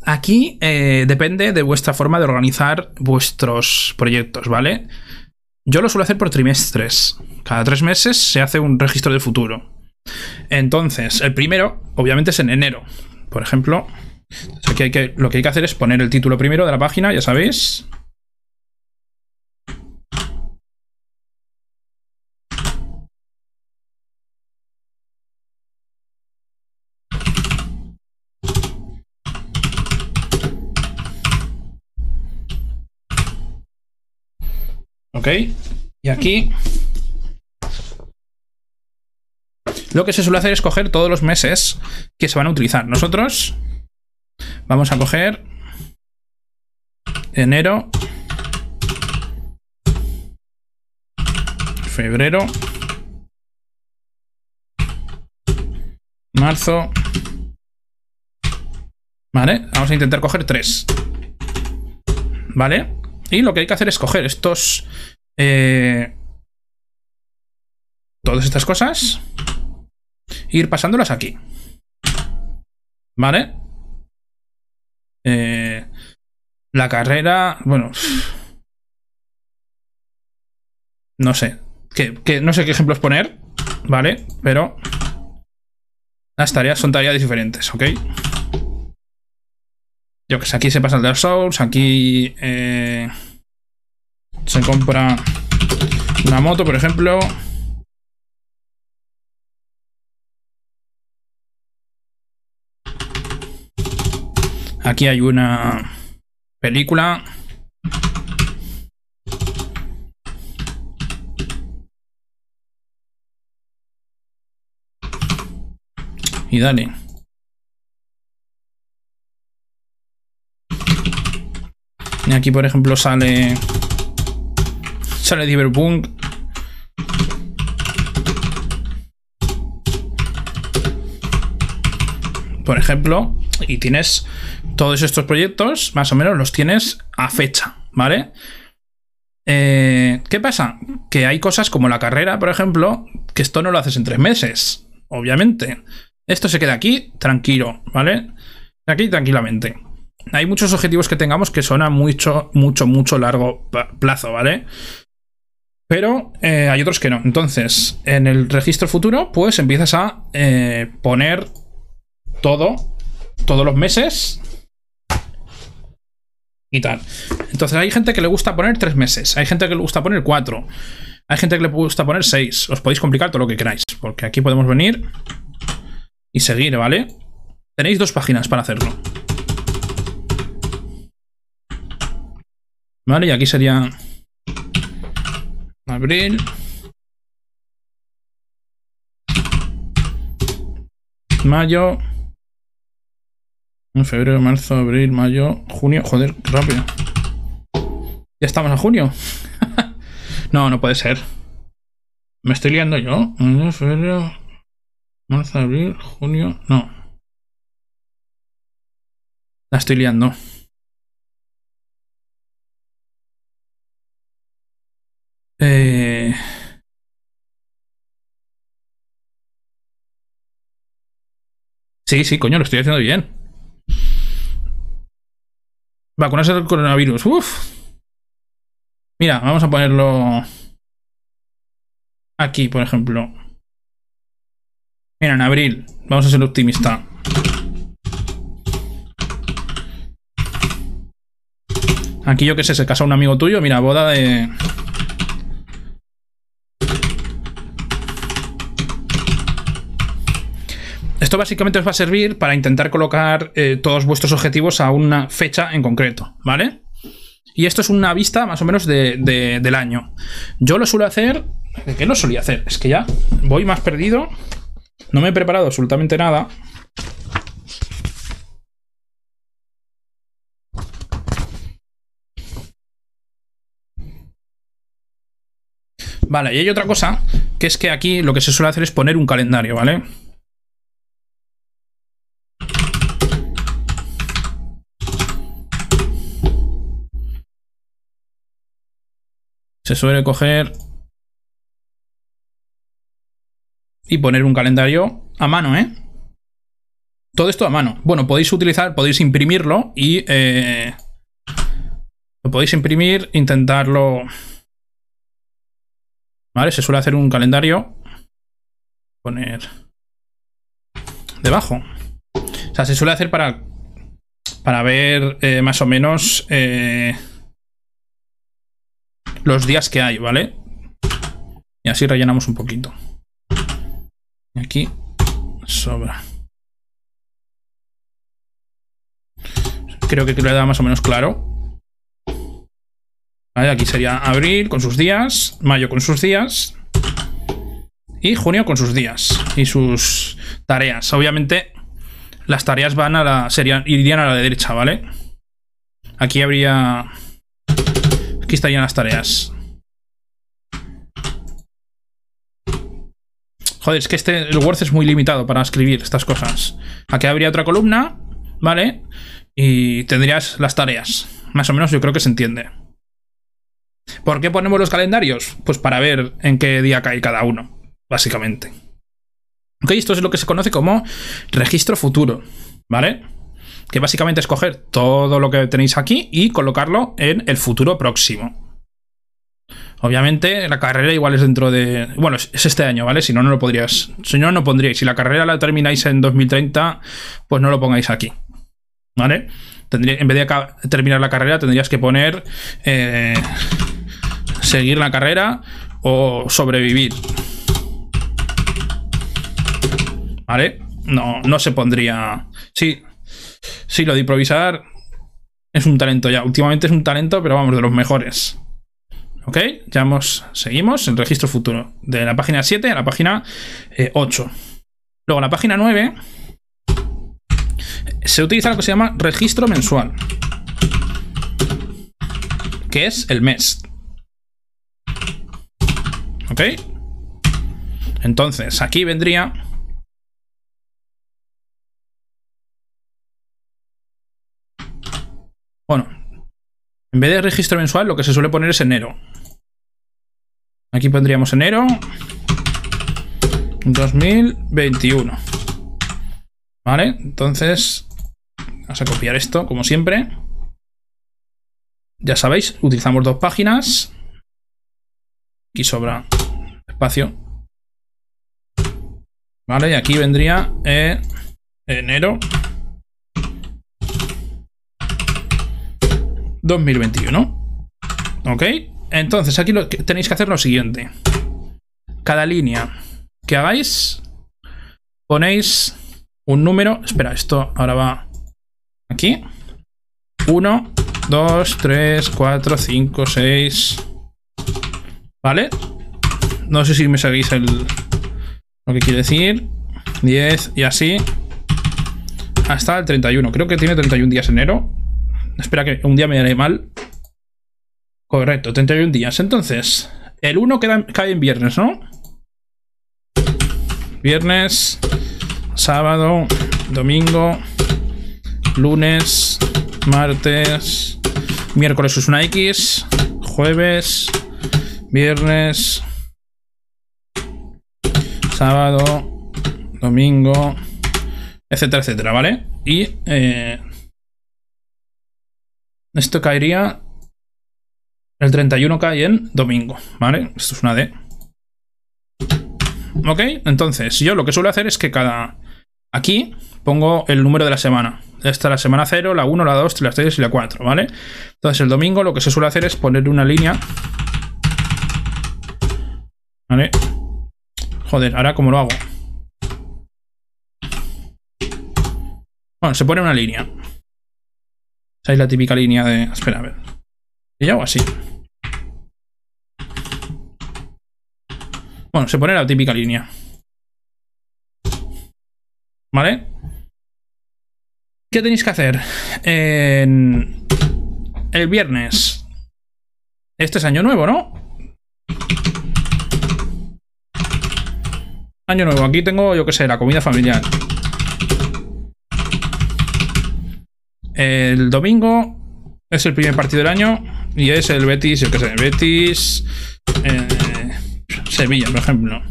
S1: Aquí eh, depende de vuestra forma de organizar vuestros proyectos, ¿vale? Yo lo suelo hacer por trimestres. Cada tres meses se hace un registro de futuro. Entonces, el primero, obviamente, es en enero. Por ejemplo, que, lo que hay que hacer es poner el título primero de la página, ya sabéis. Ok, y aquí Lo que se suele hacer es coger todos los meses que se van a utilizar. Nosotros vamos a coger enero, febrero, marzo. Vale, vamos a intentar coger tres. Vale, y lo que hay que hacer es coger estos... Eh, todas estas cosas ir pasándolas aquí. ¿Vale? Eh, la carrera, bueno... No sé. Que, no sé qué ejemplos poner, ¿vale? Pero... Las tareas son tareas diferentes, ¿ok? Yo que sé, aquí se pasa el Dark Souls, aquí... Eh, se compra una moto, por ejemplo... Aquí hay una película. Y dale. Aquí, por ejemplo, sale... Sale Cyberpunk. Por ejemplo, y tienes todos estos proyectos, más o menos los tienes a fecha, ¿vale? Eh, ¿Qué pasa? Que hay cosas como la carrera, por ejemplo, que esto no lo haces en tres meses, obviamente. Esto se queda aquí tranquilo, ¿vale? Aquí tranquilamente. hay muchos objetivos que tengamos que son a mucho, mucho, mucho largo plazo, ¿vale? Pero eh, hay otros que no. Entonces, en el registro futuro, pues empiezas a eh, poner todo, todos los meses y tal. Entonces, hay gente que le gusta poner tres meses, hay gente que le gusta poner cuatro, hay gente que le gusta poner seis. Os podéis complicar todo lo que queráis, porque aquí podemos venir y seguir, ¿vale? Tenéis dos páginas para hacerlo. Vale, y aquí sería abril. Mayo. Febrero, marzo, abril, mayo, junio. Joder, rápido. Ya estamos en junio. no, no puede ser. Me estoy liando yo. Febrero, marzo, abril, junio. No. La estoy liando. Eh... Sí, sí, coño, lo estoy haciendo bien. Vacunarse del coronavirus. Uf. Mira, vamos a ponerlo aquí, por ejemplo. Mira, en abril. Vamos a ser optimista. Aquí yo qué sé, se casa un amigo tuyo. Mira, boda de... Esto básicamente os va a servir para intentar colocar eh, todos vuestros objetivos a una fecha en concreto, ¿vale? Y esto es una vista más o menos del año. Yo lo suelo hacer... ¿De qué lo solía hacer? Es que ya voy más perdido. No me he preparado absolutamente nada. Vale, y hay otra cosa, que es que aquí lo que se suele hacer es poner un calendario, ¿vale? Se suele coger y poner un calendario a mano, ¿eh? Todo esto a mano. Bueno, podéis utilizar, podéis imprimirlo y... Eh, lo podéis imprimir, intentarlo... ¿Vale? Se suele hacer un calendario. Poner... Debajo. O sea, se suele hacer para... Para ver eh, más o menos... Eh, los días que hay, ¿vale? Y así rellenamos un poquito. Y aquí sobra. Creo que queda más o menos claro. Aquí sería abril con sus días, mayo con sus días y junio con sus días y sus tareas. Obviamente las tareas van a la irían a la derecha, ¿vale? Aquí habría Aquí estarían las tareas. Joder, es que este, el Word es muy limitado para escribir estas cosas. Aquí habría otra columna, ¿vale? Y tendrías las tareas. Más o menos yo creo que se entiende. ¿Por qué ponemos los calendarios? Pues para ver en qué día cae cada uno, básicamente. Ok, esto es lo que se conoce como registro futuro, ¿vale? Que básicamente es coger todo lo que tenéis aquí y colocarlo en el futuro próximo. Obviamente la carrera igual es dentro de... Bueno, es este año, ¿vale? Si no, no lo podrías... Si no, no pondríais. Si la carrera la termináis en 2030, pues no lo pongáis aquí. ¿Vale? Tendría, en vez de terminar la carrera, tendrías que poner... Eh, seguir la carrera o sobrevivir. ¿Vale? No, no se pondría... Sí, Sí, lo de improvisar es un talento ya. Últimamente es un talento, pero vamos, de los mejores. ¿Ok? Ya hemos, seguimos el registro futuro. De la página 7 a la página 8. Eh, Luego, la página 9 se utiliza lo que se llama registro mensual. Que es el mes. ¿Ok? Entonces, aquí vendría Bueno, en vez de registro mensual, lo que se suele poner es enero. Aquí pondríamos enero 2021. ¿Vale? Entonces, Vamos a copiar esto, como siempre. Ya sabéis, utilizamos dos páginas. Aquí sobra espacio. Vale, y aquí vendría eh, enero 2021. ¿Ok? Entonces, aquí lo que tenéis que hacer lo siguiente. Cada línea que hagáis, ponéis un número. Espera, esto ahora va aquí. 1, 2, 3, 4, 5, 6. ¿Vale? No sé si me seguís el, lo que quiere decir. 10 y así. Hasta el 31. Creo que tiene 31 días enero. Espera que un día me daré mal. Correcto, 31 días. Entonces, el 1 cae en viernes, ¿no? Viernes, sábado, domingo, lunes, martes, miércoles es una X, jueves, viernes, sábado, domingo, etcétera, etcétera, ¿vale? Y eh, esto caería. El 31 cae en domingo, ¿vale? Esto es una D. Ok, entonces yo lo que suelo hacer es que cada... Aquí pongo el número de la semana. Esta es la semana 0, la 1, la 2, la 3 y la 4, ¿vale? Entonces el domingo lo que se suele hacer es poner una línea. ¿Vale? Joder, ahora cómo lo hago. Bueno, se pone una línea. Esa es la típica línea de... Espera, a ver. ¿Y yo así? Bueno, se pone la típica línea. ¿Vale? ¿Qué tenéis que hacer? El viernes. Este es año nuevo, ¿no? Año nuevo. Aquí tengo, yo qué sé, la comida familiar. El domingo es el primer partido del año y es el Betis, yo qué sé, Betis, eh, Sevilla, por ejemplo.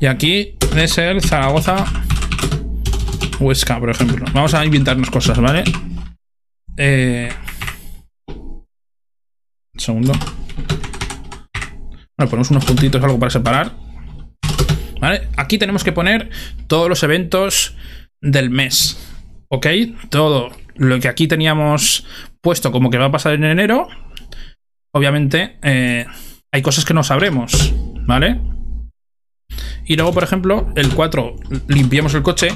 S1: Y aquí es el Zaragoza, Huesca, por ejemplo. Vamos a inventarnos cosas, ¿vale? Eh, un segundo. Bueno, ponemos unos puntitos, algo para separar. ¿Vale? Aquí tenemos que poner todos los eventos del mes. ¿Ok? Todo lo que aquí teníamos puesto como que va a pasar en enero, obviamente eh, hay cosas que no sabremos, ¿vale? Y luego, por ejemplo, el 4, limpiamos el coche.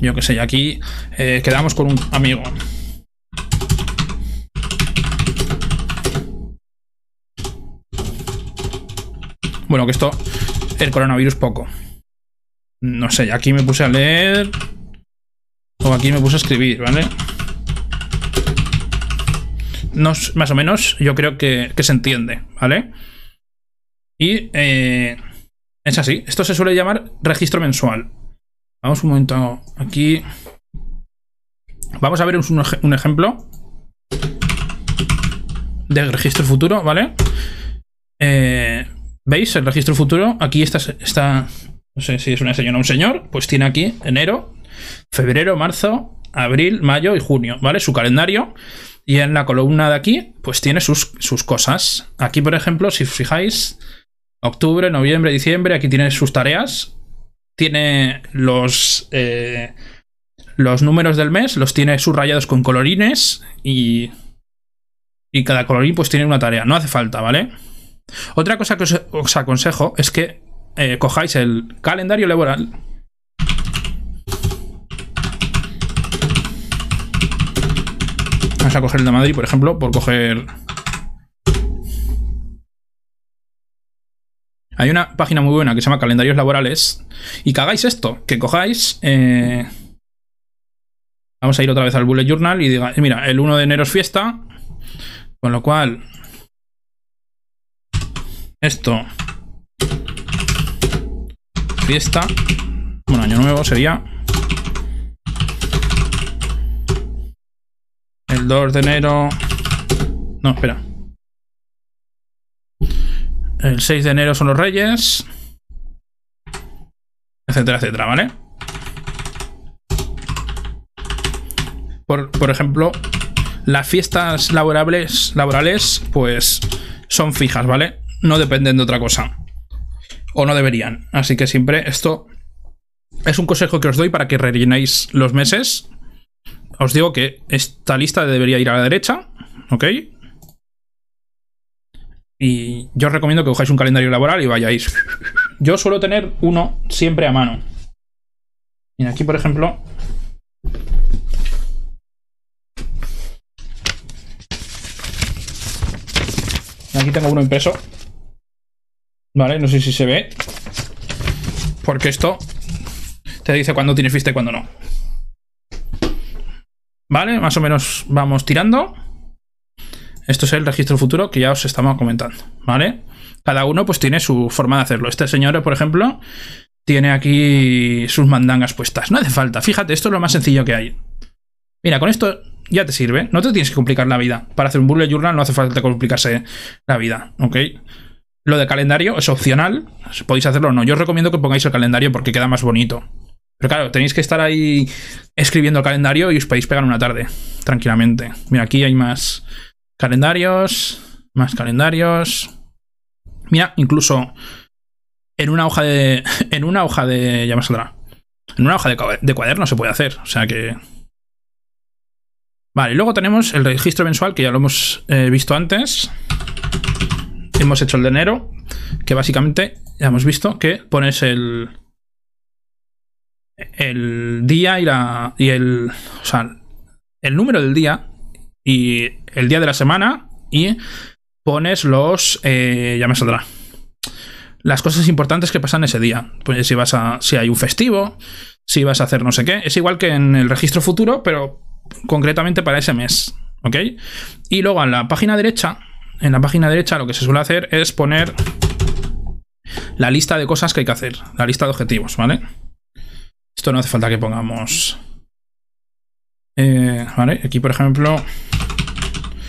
S1: Yo qué sé, aquí eh, quedamos con un amigo. Bueno, que esto, el coronavirus poco. No sé, aquí me puse a leer. O aquí me puse a escribir, ¿vale? Más o menos yo creo que, se entiende, ¿vale? Y eh, es así. Esto se suele llamar registro mensual. Vamos un momento aquí. Vamos a ver un, ejemplo de registro futuro, ¿vale? Eh, ¿Veis? El registro futuro. Aquí está no sé si es una señora o un señor, pues tiene aquí enero, febrero, marzo, abril, mayo y junio, ¿vale? Su calendario. Y en la columna de aquí, pues tiene sus, sus cosas. Aquí, por ejemplo, si fijáis, octubre, noviembre, diciembre, aquí tiene sus tareas. Tiene los, eh, los números del mes, los tiene subrayados con colorines y, y cada colorín pues tiene una tarea. No hace falta, ¿vale? Otra cosa que os aconsejo es que eh, cojáis el calendario laboral. Vamos a coger el de Madrid, por ejemplo, por coger... Hay una página muy buena que se llama Calendarios Laborales. Y que hagáis esto, que cojáis... Eh, vamos a ir otra vez al Bullet Journal y diga, mira, el 1 de enero es fiesta. Con lo cual... Esto fiesta. Bueno, año nuevo sería. El 2 de enero. No, espera. El 6 de enero son los Reyes. etcétera, etcétera, ¿vale? Por, por ejemplo, las fiestas laborables, laborales, pues son fijas, ¿vale? No dependen de otra cosa. O no deberían. Así que siempre esto es un consejo que os doy para que rellenéis los meses. Os digo que esta lista debería ir a la derecha, ¿ok? Y yo os recomiendo que cojáis un calendario laboral y vayáis. Yo suelo tener uno siempre a mano. Y aquí, por ejemplo, Aquí tengo uno impreso. Vale, no sé si se ve. Porque esto te dice cuándo tienes fiesta y cuándo no. Vale, más o menos vamos tirando. Esto es el registro futuro que ya os estamos comentando, ¿vale? Cada uno pues tiene su forma de hacerlo. Este señor, por ejemplo, tiene aquí sus mandangas puestas. No hace falta, fíjate, esto es lo más sencillo que hay. Mira, con esto ya te sirve. No te tienes que complicar la vida. Para hacer un bullet journal no hace falta complicarse la vida, ¿ok? Lo de calendario es opcional. Podéis hacerlo o no. Yo recomiendo que pongáis el calendario porque queda más bonito. Pero claro, tenéis que estar ahí escribiendo el calendario y os podéis pegar una tarde, tranquilamente. Mira, aquí hay más calendarios, más calendarios. Mira, incluso en una hoja de. En una hoja de. Ya me saldrá. En una hoja de, de cuaderno se puede hacer. O sea que Vale, luego tenemos el registro mensual, que ya lo hemos eh, visto antes. Hemos hecho el de enero, que básicamente ya hemos visto que pones el, el día y la. y el. O sea, el número del día y el día de la semana y pones los. Eh, ya me saldrá. Las cosas importantes que pasan ese día. Pues si vas a. si hay un festivo, si vas a hacer no sé qué. Es igual que en el registro futuro, pero concretamente para ese mes. ¿Ok? Y luego en la página derecha, en la página derecha lo que se suele hacer es poner la lista de cosas que hay que hacer, la lista de objetivos, ¿vale? Esto no hace falta que pongamos... Eh, vale, aquí por ejemplo,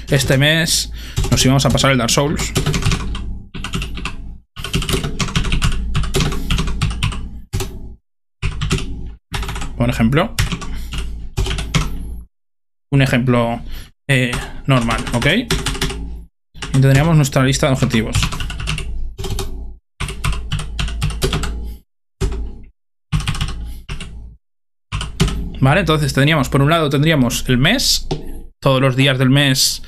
S1: este mes nos íbamos a pasar el Dark Souls. Por ejemplo un ejemplo eh, normal, ¿ok? Y tendríamos nuestra lista de objetivos. Vale, entonces tendríamos, por un lado tendríamos el mes, todos los días del mes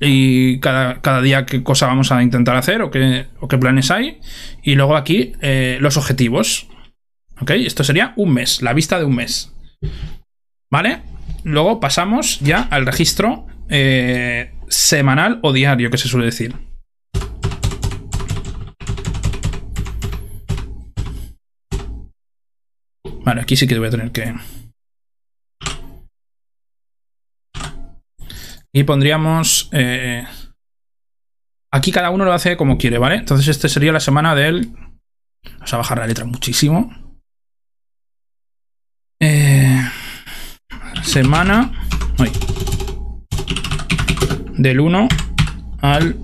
S1: y cada, día qué cosa vamos a intentar hacer o qué, o qué planes hay. Y luego aquí eh, los objetivos. ¿Ok? Esto sería un mes, la vista de un mes. ¿Vale? Luego pasamos ya al registro eh, semanal o diario, que se suele decir. Vale, aquí sí que voy a tener que... Y pondríamos... Eh, aquí cada uno lo hace como quiere, ¿vale? Entonces este sería la semana del... Vamos a bajar la letra muchísimo. Eh semana del 1 al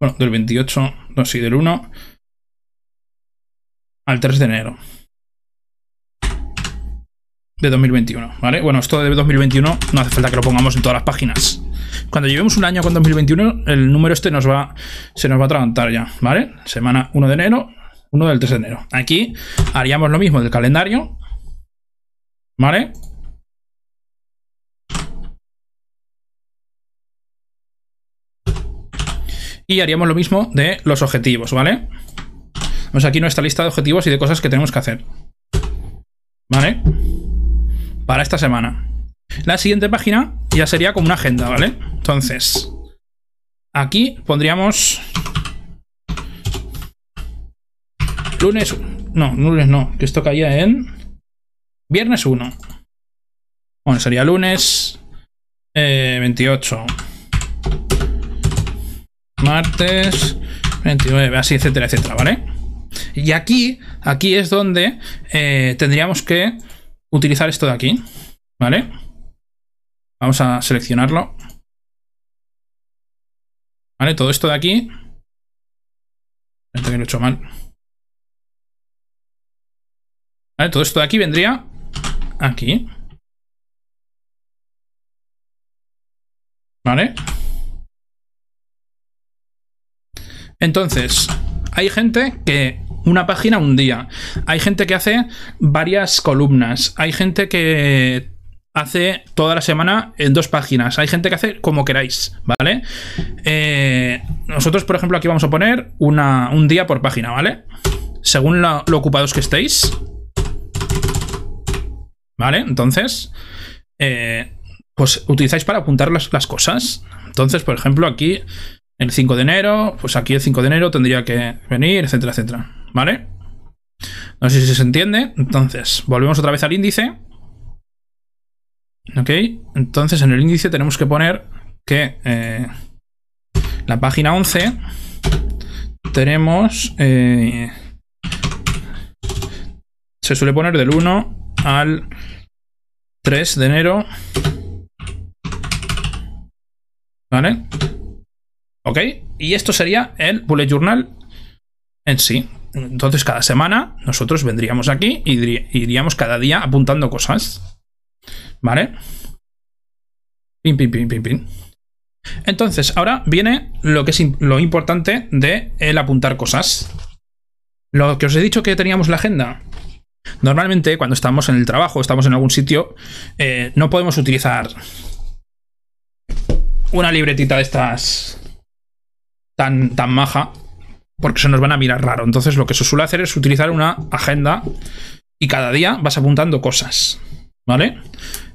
S1: bueno, del 28, no, sí, del 1 al 3 de enero de 2021, ¿vale? Bueno, esto de 2021 no hace falta que lo pongamos en todas las páginas. Cuando llevemos un año con 2021, el número este nos va, se nos va a atragantar ya, ¿vale? Semana 1 de enero 1 del 3 de enero. Aquí haríamos lo mismo del calendario. ¿Vale? Y haríamos lo mismo de los objetivos, ¿vale? Vamos aquí nuestra lista de objetivos y de cosas que tenemos que hacer. ¿Vale? Para esta semana. La siguiente página ya sería como una agenda, ¿vale? Entonces, aquí pondríamos Lunes. No, lunes no. Que esto caía en. Viernes 1. Bueno, sería lunes 28. Martes 29, así, etcétera, etcétera, ¿vale? Y aquí, aquí es donde eh, tendríamos que utilizar esto de aquí, ¿vale? Vamos a seleccionarlo. ¿Vale? Todo esto de aquí. que lo he hecho mal. Vale, todo esto de aquí vendría aquí. ¿Vale? Entonces, hay gente que una página un día. Hay gente que hace varias columnas. Hay gente que hace toda la semana en dos páginas. Hay gente que hace como queráis, ¿vale? Eh, nosotros, por ejemplo, aquí vamos a poner un día por página, ¿vale? Según lo, ocupados que estéis. ¿Vale? Entonces, eh, pues utilizáis para apuntar las cosas. Entonces, por ejemplo, aquí el 5 de enero, pues aquí el 5 de enero tendría que venir, etcétera, etcétera. ¿Vale? No sé si se entiende. Entonces, volvemos otra vez al índice. Ok, entonces en el índice tenemos que poner que eh, la página 11 tenemos... Eh, se suele poner del 1 al 3 de enero. ¿Vale? ¿Ok? Y esto sería el bullet journal en sí. Entonces cada semana nosotros vendríamos aquí y iríamos cada día apuntando cosas. ¿Vale? Pin, pin, pin, pin, pin. Entonces, ahora viene lo que es lo importante de el apuntar cosas. Lo que os he dicho que teníamos la agenda. Normalmente, cuando estamos en el trabajo, estamos en algún sitio, eh, no podemos utilizar una libretita de estas tan, tan maja, porque se nos van a mirar raro. Entonces, lo que se suele hacer es utilizar una agenda y cada día vas apuntando cosas. ¿Vale?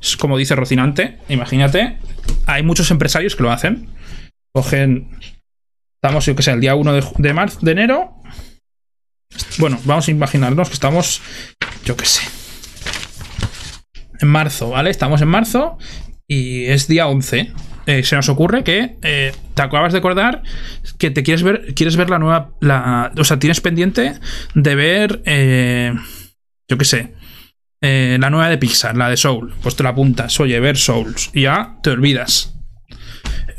S1: Es como dice Rocinante, imagínate, hay muchos empresarios que lo hacen. Cogen, estamos, yo que sé, el día 1 de, marzo, de enero. Bueno, vamos a imaginarnos que estamos, yo que sé, en marzo, ¿vale? Estamos en marzo y es día 11. Eh, se nos ocurre que eh, te acabas de acordar que te quieres ver, quieres ver la nueva, la, o sea, tienes pendiente de ver, eh, yo qué sé, la nueva de Pixar, la de Soul. Pues te la apuntas, oye, ver Souls, y ya te olvidas.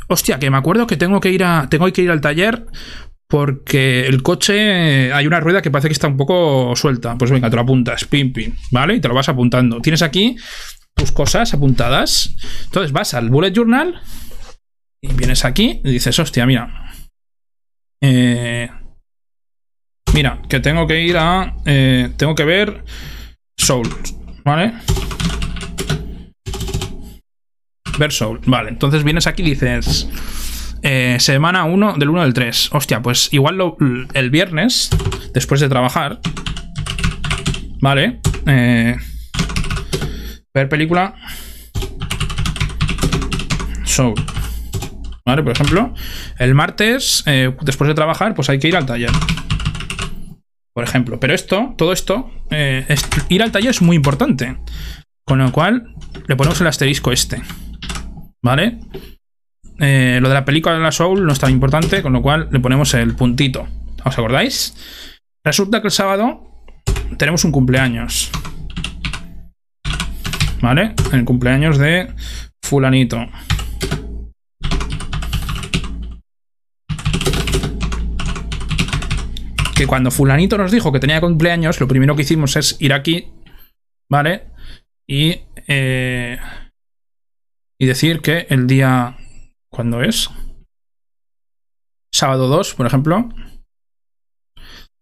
S1: Hostia, que me acuerdo que tengo que ir a, tengo que ir al taller porque el coche hay una rueda que parece que está un poco suelta. Pues venga, te lo apuntas, pim, pim, ¿vale? Y te lo vas apuntando. Tienes aquí tus cosas apuntadas. Entonces vas al bullet journal y vienes aquí y dices, hostia, mira. Eh, mira, que tengo que ir a... Eh, tengo que ver Soul, ¿vale? Ver Soul, vale. Entonces vienes aquí y dices... Eh, semana 1 del 1 del 3. Hostia, pues igual el viernes, después de trabajar, ¿vale? Ver película. Soul. ¿Vale? Por ejemplo, el martes, eh, después de trabajar, pues hay que ir al taller. Por ejemplo. Pero esto, todo esto, eh, ir al taller es muy importante. Con lo cual, le ponemos el asterisco este. ¿Vale? Eh, lo de la película de la Soul no es tan importante, con lo cual le ponemos el puntito. ¿Os acordáis? Resulta que el sábado tenemos un cumpleaños. ¿Vale? El cumpleaños de fulanito. Que cuando fulanito nos dijo que tenía cumpleaños, lo primero que hicimos es ir aquí, ¿vale? Y, eh, y decir que el día... ¿Cuándo es? Sábado 2, por ejemplo.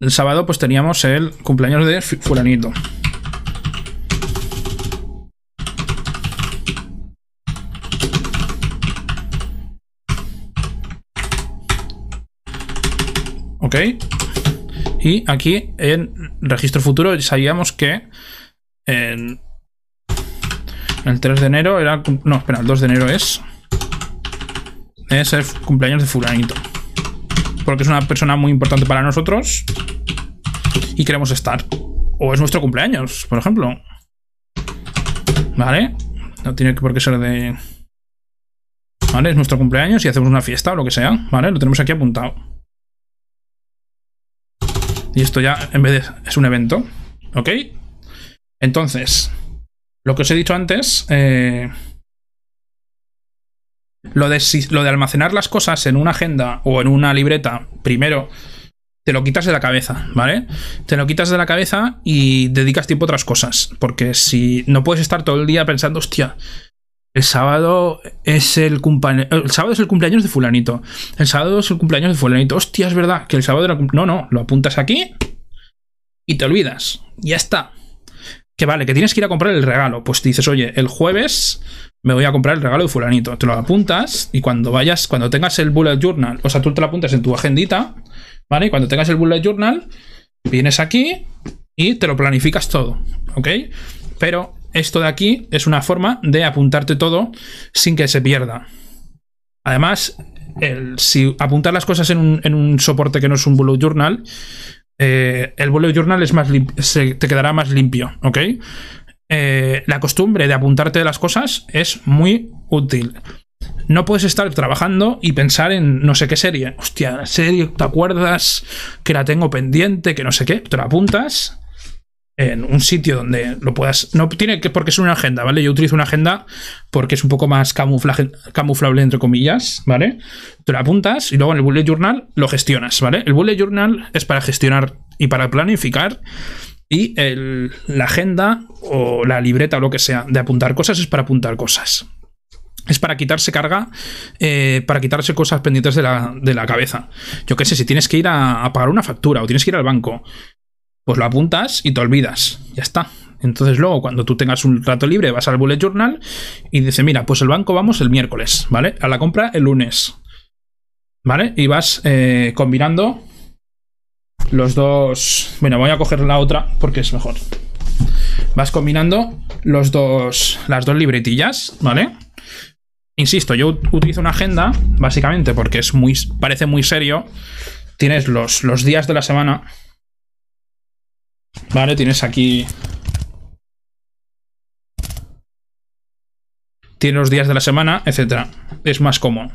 S1: El sábado pues teníamos el cumpleaños de fulanito. Ok. Y aquí en registro futuro sabíamos que el 3 de enero era... No, espera, el 2 de enero es... Es el cumpleaños de fulanito. Porque es una persona muy importante para nosotros. Y queremos estar. O es nuestro cumpleaños, por ejemplo. ¿Vale? No tiene por qué ser de... ¿Vale? Es nuestro cumpleaños y hacemos una fiesta o lo que sea. ¿Vale? Lo tenemos aquí apuntado. Y esto ya en vez de es un evento. ¿Ok? Entonces, lo que os he dicho antes, eh, lo, de, lo de almacenar las cosas en una agenda o en una libreta, primero, te lo quitas de la cabeza, ¿vale? Te lo quitas de la cabeza y dedicas tiempo a otras cosas. Porque si no puedes estar todo el día pensando, hostia, el sábado es el cumpleaños. El sábado es el cumpleaños de Fulanito. El sábado es el cumpleaños de Fulanito. Hostia, es verdad que el sábado era. No, no, lo apuntas aquí y te olvidas. Ya está. Que vale, que tienes que ir a comprar el regalo. Pues dices, oye, el jueves me voy a comprar el regalo de Fulanito. Te lo apuntas y cuando vayas, cuando tengas el bullet journal, o sea, tú te lo apuntas en tu agendita ¿vale? cuando tengas el bullet journal, vienes aquí y te lo planificas todo, ¿ok? Pero esto de aquí es una forma de apuntarte todo sin que se pierda. Además, si apuntar las cosas en un, soporte que no es un bullet journal, eh, el bullet journal es más se te quedará más limpio, ¿ok? Eh, la costumbre de apuntarte las cosas es muy útil. No puedes estar trabajando y pensar en no sé qué serie. Hostia, serie, ¿te acuerdas? Que la tengo pendiente, que no sé qué. Te la apuntas en un sitio donde lo puedas. No tiene que porque es una agenda, ¿vale? Yo utilizo una agenda porque es un poco más camuflable, entre comillas, ¿vale? Te la apuntas y luego en el bullet journal lo gestionas, ¿vale? El bullet journal es para gestionar y para planificar. Y la agenda o la libreta o lo que sea de apuntar cosas es para apuntar cosas es para quitarse carga, eh, para quitarse cosas pendientes de la, cabeza. Yo qué sé, si tienes que ir a, pagar una factura o tienes que ir al banco, pues lo apuntas y te olvidas. Ya está. Entonces luego cuando tú tengas un rato libre vas al bullet journal y dices, mira, pues el banco vamos el miércoles, ¿vale? A la compra el lunes. ¿Vale? Y vas eh, combinando los dos... Bueno, voy a coger la otra porque es mejor. Vas combinando los dos, las dos libretillas, ¿vale? Insisto, yo utilizo una agenda, básicamente porque es muy, parece muy serio. Tienes los, los días de la semana. Vale, tienes aquí... Tienes los días de la semana, etc. Es más cómodo.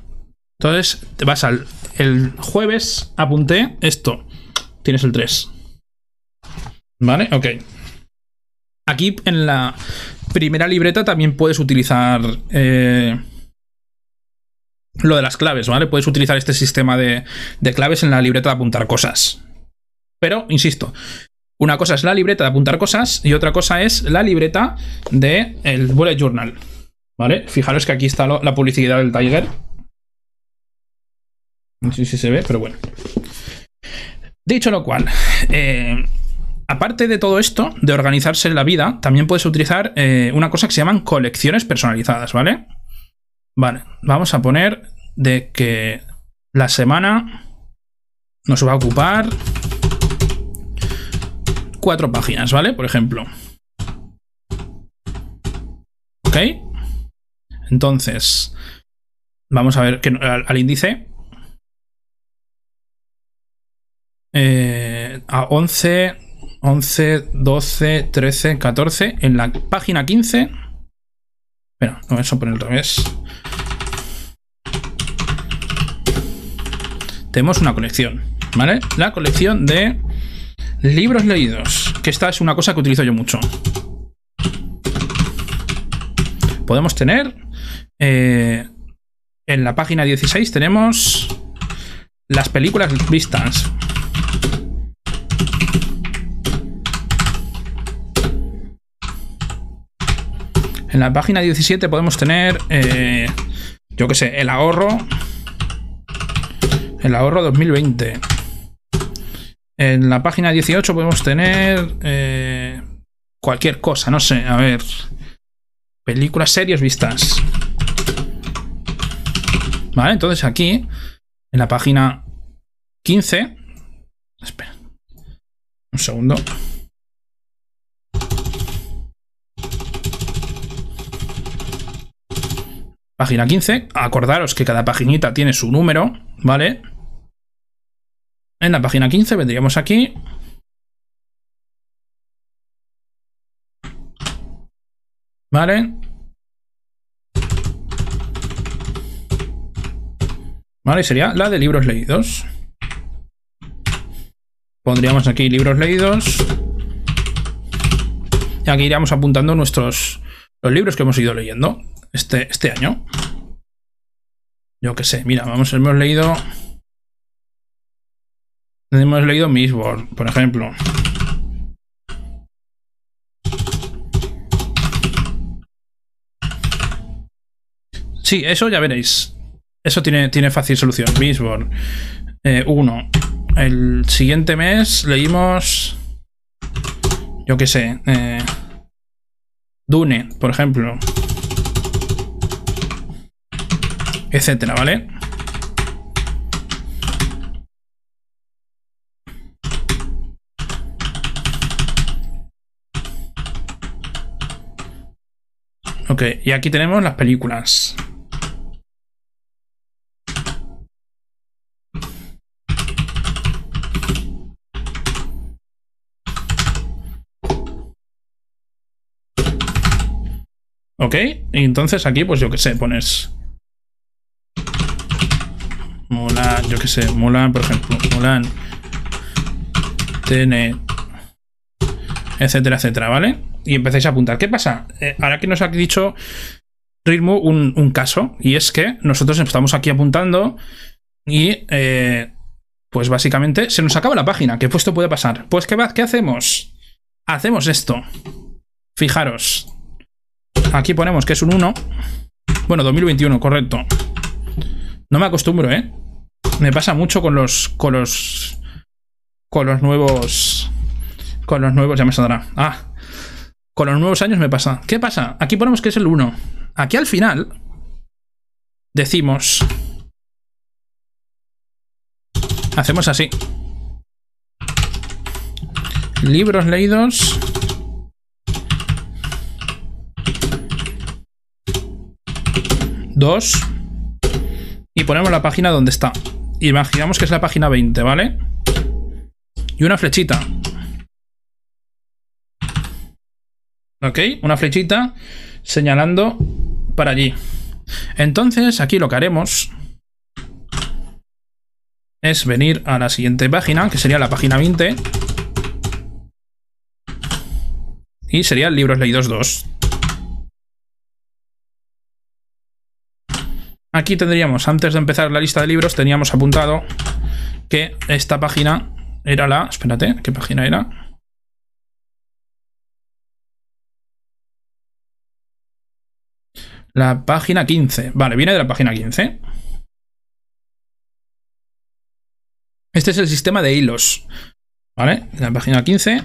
S1: Entonces, te vas al... El jueves apunté esto. Tienes el 3. ¿Vale? Ok. Aquí en la primera libreta también puedes utilizar... Eh, lo de las claves, ¿vale? Puedes utilizar este sistema de, claves en la libreta de apuntar cosas. Pero, insisto, una cosa es la libreta de apuntar cosas y otra cosa es la libreta del el bullet journal. ¿Vale? Fijaros que aquí está la publicidad del Tiger. No sé si se ve, pero bueno. Dicho lo cual, eh, aparte de todo esto, de organizarse la vida, también puedes utilizar eh, una cosa que se llaman colecciones personalizadas, ¿vale? Vale, vamos a poner de que la semana nos va a ocupar cuatro páginas, ¿vale? Por ejemplo. ¿Ok? Entonces, vamos a ver que, al, índice. Eh, a 11, 11, 12, 13, 14. En la página 15. Espera, vamos a poner al revés. tenemos una colección, ¿vale? La colección de libros leídos, que esta es una cosa que utilizo yo mucho. Podemos tener... Eh, en la página 16 tenemos las películas vistas. En la página 17 podemos tener, eh, yo qué sé, el ahorro el ahorro 2020. En la página 18 podemos tener eh, cualquier cosa, no sé, a ver. Películas, series vistas. Vale, entonces aquí, en la página 15... Espera. Un segundo. Página 15. Acordaros que cada paginita tiene su número, ¿vale? En la página 15 vendríamos aquí. ¿Vale? Vale, sería la de libros leídos. Pondríamos aquí libros leídos. Y aquí iríamos apuntando nuestros los libros que hemos ido leyendo este, este año. Yo qué sé, mira, vamos, hemos leído Hemos leído Mistborn, por ejemplo. Sí, eso ya veréis. Eso tiene, tiene fácil solución. Mistborn. Eh, uno. El siguiente mes leímos. Yo qué sé. Eh, Dune, por ejemplo. Etcétera, ¿vale? Ok, y aquí tenemos las películas. Ok, y entonces aquí, pues yo qué sé, pones. Mulan, yo qué sé, Mulan, por ejemplo, Mulan. TN. Etcétera, etcétera, ¿vale? Y empecéis a apuntar. ¿Qué pasa? Eh, ahora que nos ha dicho Ritmo un, caso, y es que nosotros estamos aquí apuntando y eh, pues básicamente se nos acaba la página. ¿Qué puesto puede pasar? Pues ¿qué, ¿qué hacemos? Hacemos esto. Fijaros. Aquí ponemos que es un 1. Bueno, 2021, correcto. No me acostumbro, ¿eh? Me pasa mucho con los... Con los... Con los nuevos... Con los nuevos... Ya me saldrá. Ah, con los nuevos años me pasa. ¿Qué pasa? Aquí ponemos que es el 1. Aquí al final decimos... Hacemos así. Libros leídos. Dos. Y ponemos la página donde está. Imaginamos que es la página 20, ¿vale? Y una flechita. ¿Ok? Una flechita señalando para allí. Entonces, aquí lo que haremos es venir a la siguiente página, que sería la página 20. Y sería Libros Leídos 2. Aquí tendríamos, antes de empezar la lista de libros, teníamos apuntado que esta página era la... Espérate, ¿qué página era? La página 15. Vale, viene de la página 15. Este es el sistema de hilos. ¿Vale? La página 15.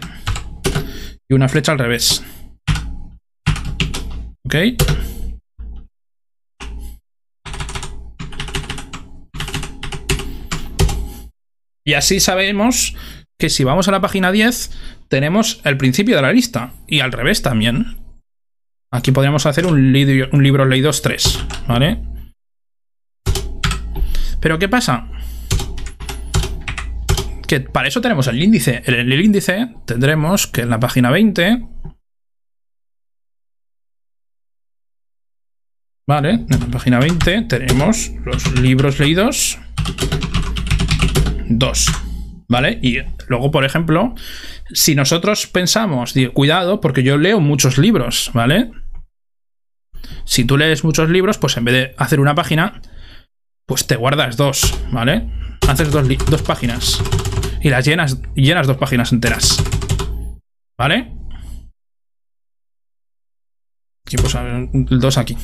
S1: Y una flecha al revés. ¿Ok? Y así sabemos que si vamos a la página 10, tenemos el principio de la lista. Y al revés también. Aquí podríamos hacer un, libro, un libro leídos 3, ¿vale? Pero ¿qué pasa? Que para eso tenemos el índice. En el índice tendremos que en la página 20... Vale, en la página 20 tenemos los libros leídos 2. ¿Vale? Y luego, por ejemplo, si nosotros pensamos, cuidado, porque yo leo muchos libros, ¿vale? Si tú lees muchos libros, pues en vez de hacer una página, pues te guardas dos, ¿vale? Haces dos, dos páginas y las llenas, llenas dos páginas enteras. ¿Vale? Y pues dos aquí.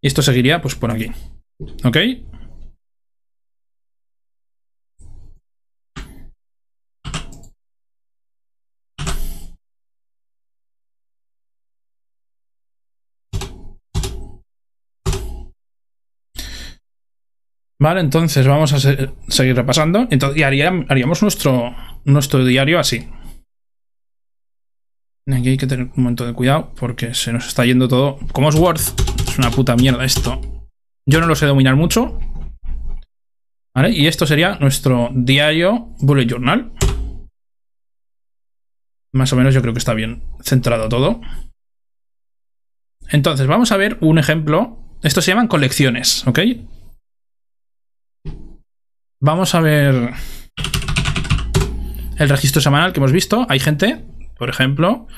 S1: Y esto seguiría pues por aquí. ¿Ok? Entonces vamos a seguir repasando. Entonces, y haríamos nuestro, diario así. Aquí hay que tener un momento de cuidado porque se nos está yendo todo. Como es Word, es una puta mierda esto. Yo no lo sé dominar mucho. ¿Vale? Y esto sería nuestro diario bullet journal. Más o menos yo creo que está bien centrado todo. Entonces, vamos a ver un ejemplo. Estos se llaman colecciones, ¿ok? Vamos a ver el registro semanal que hemos visto. Hay gente, por ejemplo,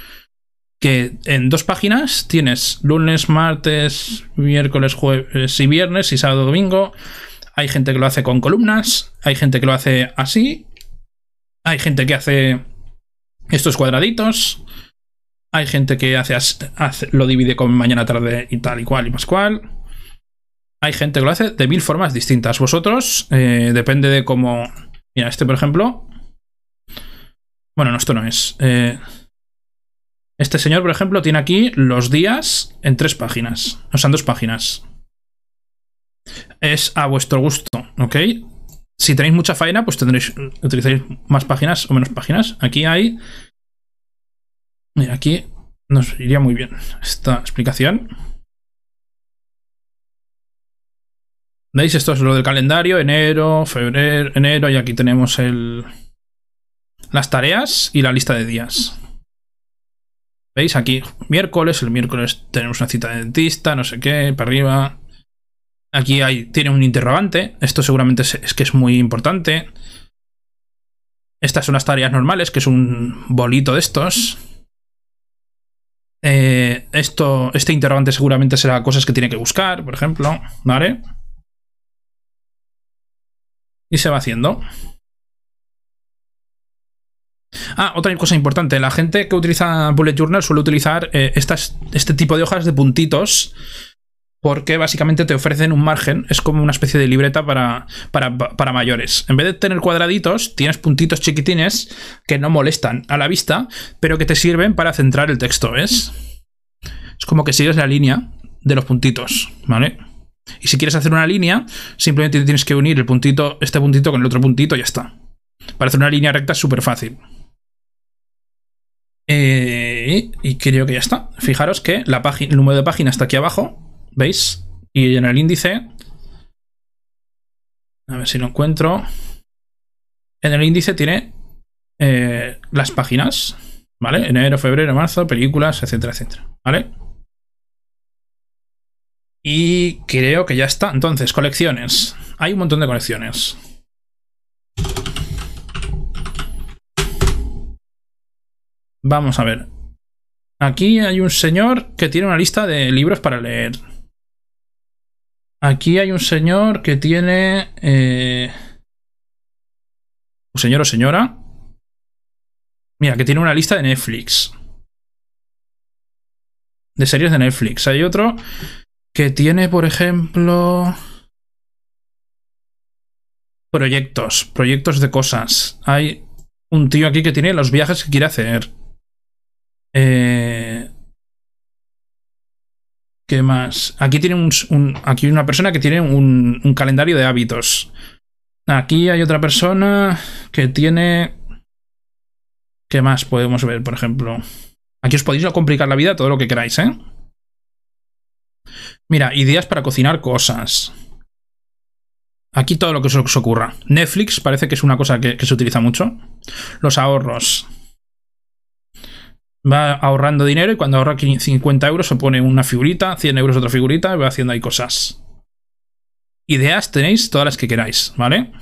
S1: que en dos páginas tienes lunes, martes, miércoles, jueves y viernes y sábado, domingo. Hay gente que lo hace con columnas, hay gente que lo hace así, hay gente que hace estos cuadraditos, hay gente que hace, lo divide con mañana, tarde y tal y cual y más cual. Hay gente que lo hace de mil formas distintas. Vosotros, eh, depende de cómo... Mira, este por ejemplo... Bueno, no, esto no es. Eh, este señor, por ejemplo, tiene aquí los días en tres páginas. O sea, en dos páginas. Es a vuestro gusto, ¿ok? Si tenéis mucha faena, pues tendréis, utilizaréis más páginas o menos páginas. Aquí hay... Mira, aquí nos iría muy bien esta explicación. ¿Veis? Esto es lo del calendario, enero, febrero, enero, y aquí tenemos el, las tareas y la lista de días. ¿Veis? Aquí miércoles, el miércoles tenemos una cita de dentista, no sé qué, para arriba. Aquí hay, tiene un interrogante, esto seguramente es, que es muy importante. Estas son las tareas normales, que es un bolito de estos. Eh, esto, este interrogante seguramente será cosas que tiene que buscar, por ejemplo, ¿vale? Y se va haciendo. Ah, otra cosa importante. La gente que utiliza Bullet Journal suele utilizar eh, este tipo de hojas de puntitos porque básicamente te ofrecen un margen, es como una especie de libreta para, para, mayores. En vez de tener cuadraditos, tienes puntitos chiquitines que no molestan a la vista, pero que te sirven para centrar el texto. Es como que sigues la línea de los puntitos, ¿vale? Y si quieres hacer una línea, simplemente tienes que unir el puntito, este puntito con el otro puntito y ya está. Para hacer una línea recta es súper fácil. Eh, y creo que ya está. Fijaros que la el número de página está aquí abajo. ¿Veis? Y en el índice... A ver si lo encuentro. En el índice tiene eh, las páginas. ¿Vale? Enero, febrero, marzo, películas, etcétera, etcétera. ¿Vale? Y creo que ya está. Entonces, colecciones. Hay un montón de colecciones. Vamos a ver. Aquí hay un señor que tiene una lista de libros para leer. Aquí hay un señor que tiene... Eh, un señor o señora. Mira, que tiene una lista de Netflix. De series de Netflix. Hay otro que tiene, por ejemplo... Proyectos. Proyectos de cosas. Hay un tío aquí que tiene los viajes que quiere hacer. Eh, ¿Qué más? Aquí tiene un, aquí una persona que tiene un, un, calendario de hábitos. Aquí hay otra persona que tiene... ¿Qué más podemos ver, por ejemplo? Aquí os podéis complicar la vida todo lo que queráis, ¿eh? Mira, ideas para cocinar cosas. Aquí todo lo que os ocurra. Netflix parece que es una cosa que se utiliza mucho. Los ahorros va ahorrando dinero y cuando ahorra 50 euros se pone una figurita, 100 euros otra figurita y va haciendo ahí cosas. Ideas tenéis todas las que queráis, ¿vale?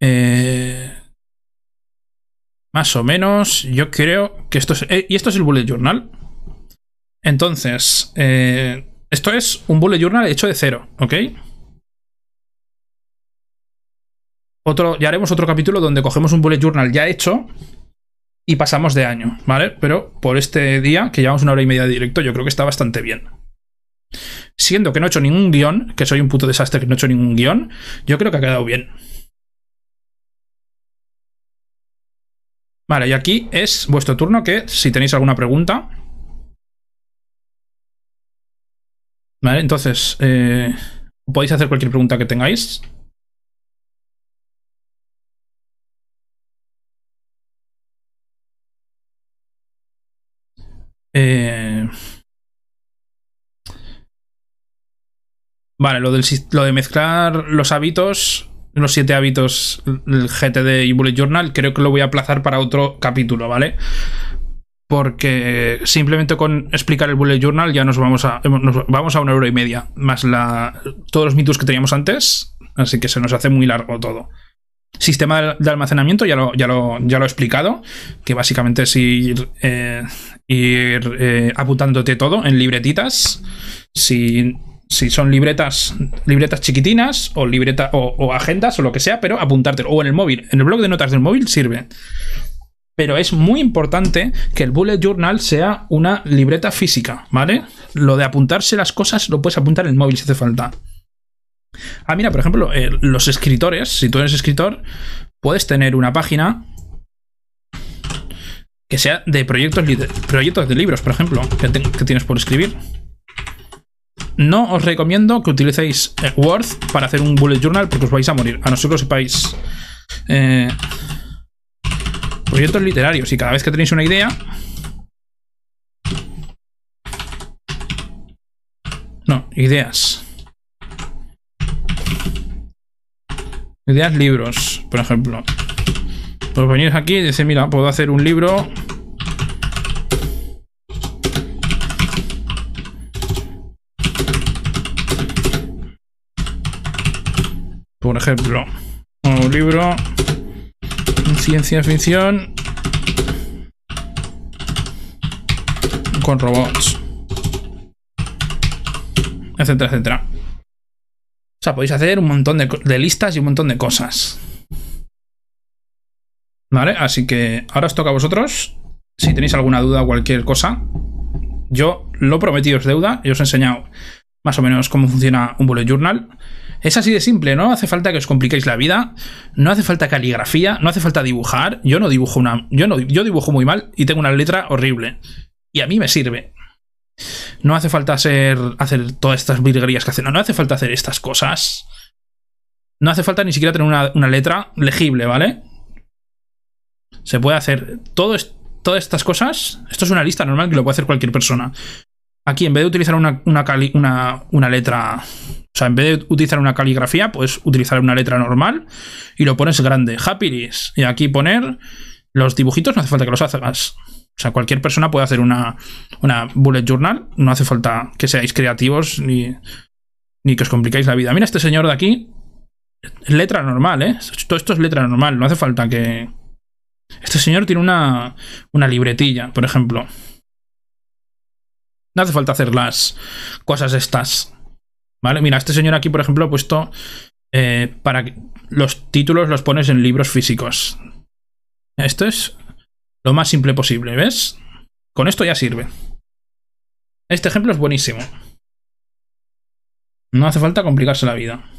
S1: Eh, más o menos, yo creo que esto es... Eh, y esto es el bullet journal. Entonces, eh, esto es un bullet journal hecho de cero, ¿ok? Otro, ya haremos otro capítulo donde cogemos un bullet journal ya hecho y pasamos de año, ¿vale? Pero por este día, que llevamos una hora y media de directo, yo creo que está bastante bien. Siendo que no he hecho ningún guion, que soy un puto desastre que no he hecho ningún guion, yo creo que ha quedado bien. Vale, y aquí es vuestro turno que si tenéis alguna pregunta... Vale, entonces, eh, podéis hacer cualquier pregunta que tengáis. Eh, vale, lo, de mezclar los hábitos, los siete hábitos, el GTD y Bullet Journal, creo que lo voy a aplazar para otro capítulo, ¿vale? Porque simplemente con explicar el Bullet Journal ya nos vamos a, vamos a una hora y media, más la, todos los mitos que teníamos antes, así que se nos hace muy largo todo. Sistema de almacenamiento, ya lo, ya lo, ya lo he explicado, que básicamente es ir, eh, eh, apuntándote todo en libretitas. Si, si son libretas, libretas chiquitinas o, libreta, o, agendas o lo que sea, pero apuntártelo. O en el móvil, en el blog de notas del móvil sirve. Pero es muy importante que el bullet journal sea una libreta física, ¿vale? Lo de apuntarse las cosas lo puedes apuntar en el móvil si hace falta. Ah, mira, por ejemplo, eh, los escritores, si tú eres escritor, puedes tener una página que sea de proyectos, proyectos de libros, por ejemplo, que, tienes por escribir. No os recomiendo que utilicéis eh, Word para hacer un bullet journal porque os vais a morir. A no ser que sepáis. Eh, proyectos literarios. Y cada vez que tenéis una idea. No, ideas. Ideas libros, por ejemplo. Pues venís aquí y decís, mira, puedo hacer un libro Por ejemplo, un libro ciencia ficción con robots, etcétera, etcétera. O sea, podéis hacer un montón de, de listas y un montón de cosas. ¿Vale? Así que ahora os toca a vosotros. Si tenéis alguna duda o cualquier cosa, yo lo prometido es deuda y os he enseñado más o menos cómo funciona un bullet journal. Es así de simple, no hace falta que os compliquéis la vida, no hace falta caligrafía, no hace falta dibujar. Yo no dibujo una. Yo no yo dibujo muy mal y tengo una letra horrible. Y a mí me sirve. No hace falta hacer, hacer todas estas virguerías que hacen. No, no hace falta hacer estas cosas. No hace falta ni siquiera tener una, una letra legible, ¿vale? Se puede hacer todas estas cosas. Esto es una lista normal que lo puede hacer cualquier persona. Aquí, en vez de utilizar una, una, una, letra. O sea, en vez de utilizar una caligrafía, puedes utilizar una letra normal y lo pones grande. Happiness. Y aquí poner los dibujitos, no hace falta que los hagas. O sea, cualquier persona puede hacer una, una bullet journal. No hace falta que seáis creativos ni, ni que os compliquéis la vida. Mira, este señor de aquí. letra normal, ¿eh? Todo esto es letra normal. No hace falta que. Este señor tiene una, una libretilla, por ejemplo. No hace falta hacer las cosas estas. ¿Vale? Mira, este señor aquí, por ejemplo, ha puesto eh, para que los títulos los pones en libros físicos. Esto es lo más simple posible, ¿ves? Con esto ya sirve. Este ejemplo es buenísimo. No hace falta complicarse la vida.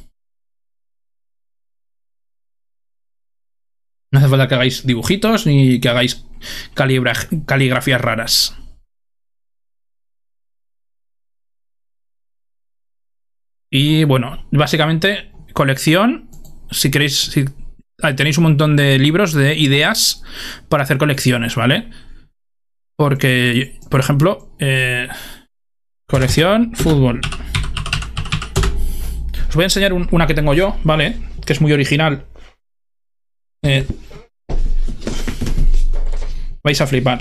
S1: No hace falta que hagáis dibujitos ni que hagáis caligrafías raras. Y bueno, básicamente, colección. Si queréis, si tenéis un montón de libros de ideas para hacer colecciones, ¿vale? Porque, por ejemplo, eh, colección fútbol. Os voy a enseñar una que tengo yo, ¿vale? Que es muy original. Eh, vais a flipar.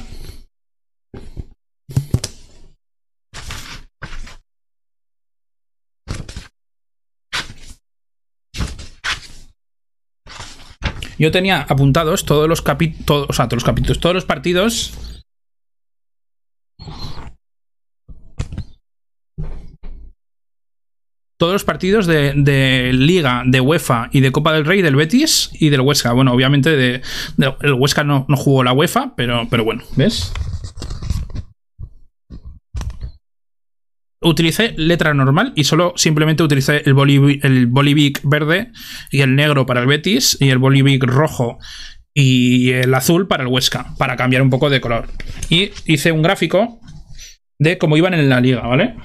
S1: Yo tenía apuntados todos los capítulos, o sea, todos los capítulos, todos los partidos. Todos los partidos de, Liga, de UEFA y de Copa del Rey del Betis y del Huesca. Bueno, obviamente de, el Huesca no, no, jugó la UEFA, pero, pero bueno, ¿ves? Utilicé letra normal y solo simplemente utilicé el, Bolivic, verde y el negro para el Betis y el Bolivic rojo y el azul para el Huesca, para cambiar un poco de color. Y hice un gráfico de cómo iban en la liga, ¿vale?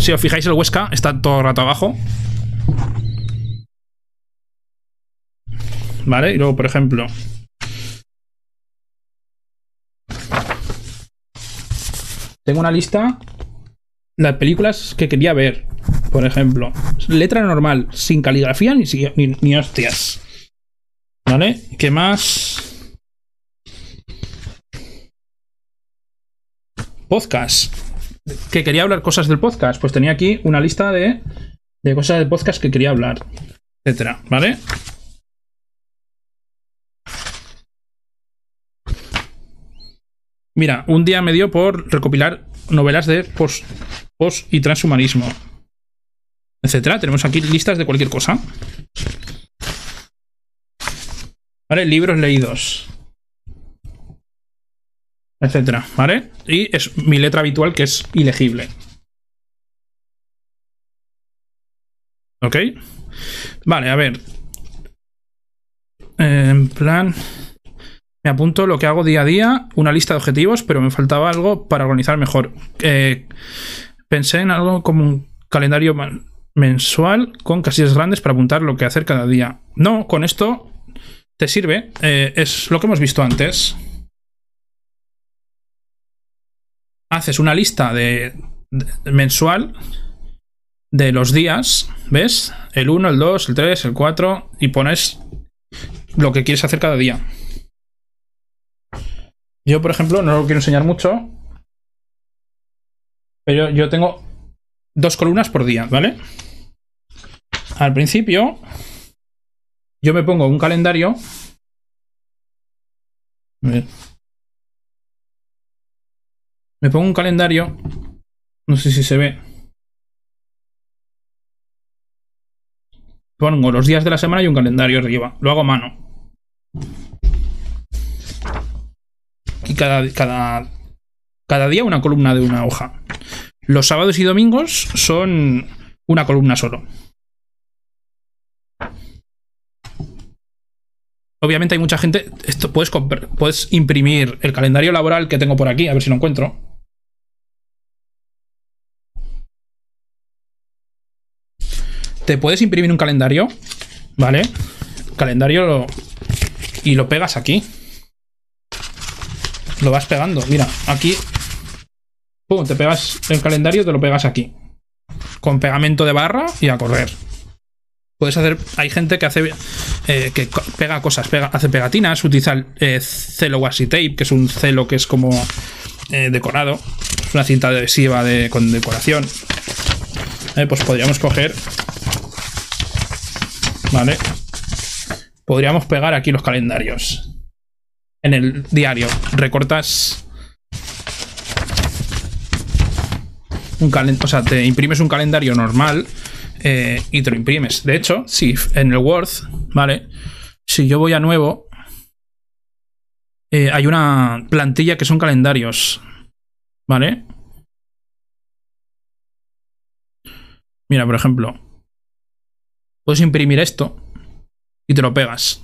S1: si os fijáis, el Huesca está todo el rato abajo. ¿Vale? Y luego, por ejemplo... Tengo una lista de películas que quería ver. Por ejemplo, letra normal, sin caligrafía ni, ni, ni hostias. ¿Vale? ¿Qué más? Podcast. Que quería hablar cosas del podcast. Pues tenía aquí una lista de, de cosas del podcast que quería hablar. Etcétera. ¿Vale? Mira, un día me dio por recopilar novelas de post, post y transhumanismo, etcétera. Tenemos aquí listas de cualquier cosa. ¿Vale? Libros leídos. Etcétera, ¿vale? Y es mi letra habitual que es ilegible. ¿Ok? Vale, a ver. En plan... Me apunto lo que hago día a día, una lista de objetivos, pero me faltaba algo para organizar mejor. Eh, pensé en algo como un calendario mensual con casillas grandes para apuntar lo que hacer cada día. No, con esto te sirve. Eh, es lo que hemos visto antes. Haces una lista de, mensual de los días, ¿ves? El 1, el 2, el 3, el 4 y pones lo que quieres hacer cada día. Yo, por ejemplo, no lo quiero enseñar mucho, pero yo tengo dos columnas por día, ¿vale? Al principio, yo me pongo un calendario. Me pongo un calendario. No sé si se ve. Pongo los días de la semana y un calendario arriba. Lo hago a mano. Cada, cada, cada día una columna de una hoja. Los sábados y domingos son una columna solo. Obviamente hay mucha gente. Esto puedes, puedes imprimir el calendario laboral que tengo por aquí, a ver si lo encuentro. Te puedes imprimir un calendario, ¿vale? Calendario y lo pegas aquí. Lo vas pegando, mira, aquí. Te pegas el calendario, te lo pegas aquí. Con pegamento de barra y a correr. Puedes hacer. Hay gente que hace. Eh, que pega cosas, pega, hace pegatinas, utiliza eh, celo washi tape, que es un celo que es como eh, decorado. Es una cinta adhesiva de, con decoración. pues podríamos coger. Vale. Podríamos pegar aquí los calendarios. En el diario. Recortas. Un o sea, te imprimes un calendario normal eh, y te lo imprimes. De hecho, si en el Word, ¿vale? Si yo voy a nuevo, eh, hay una plantilla que son calendarios, ¿vale? Mira, por ejemplo, puedes imprimir esto y te lo pegas.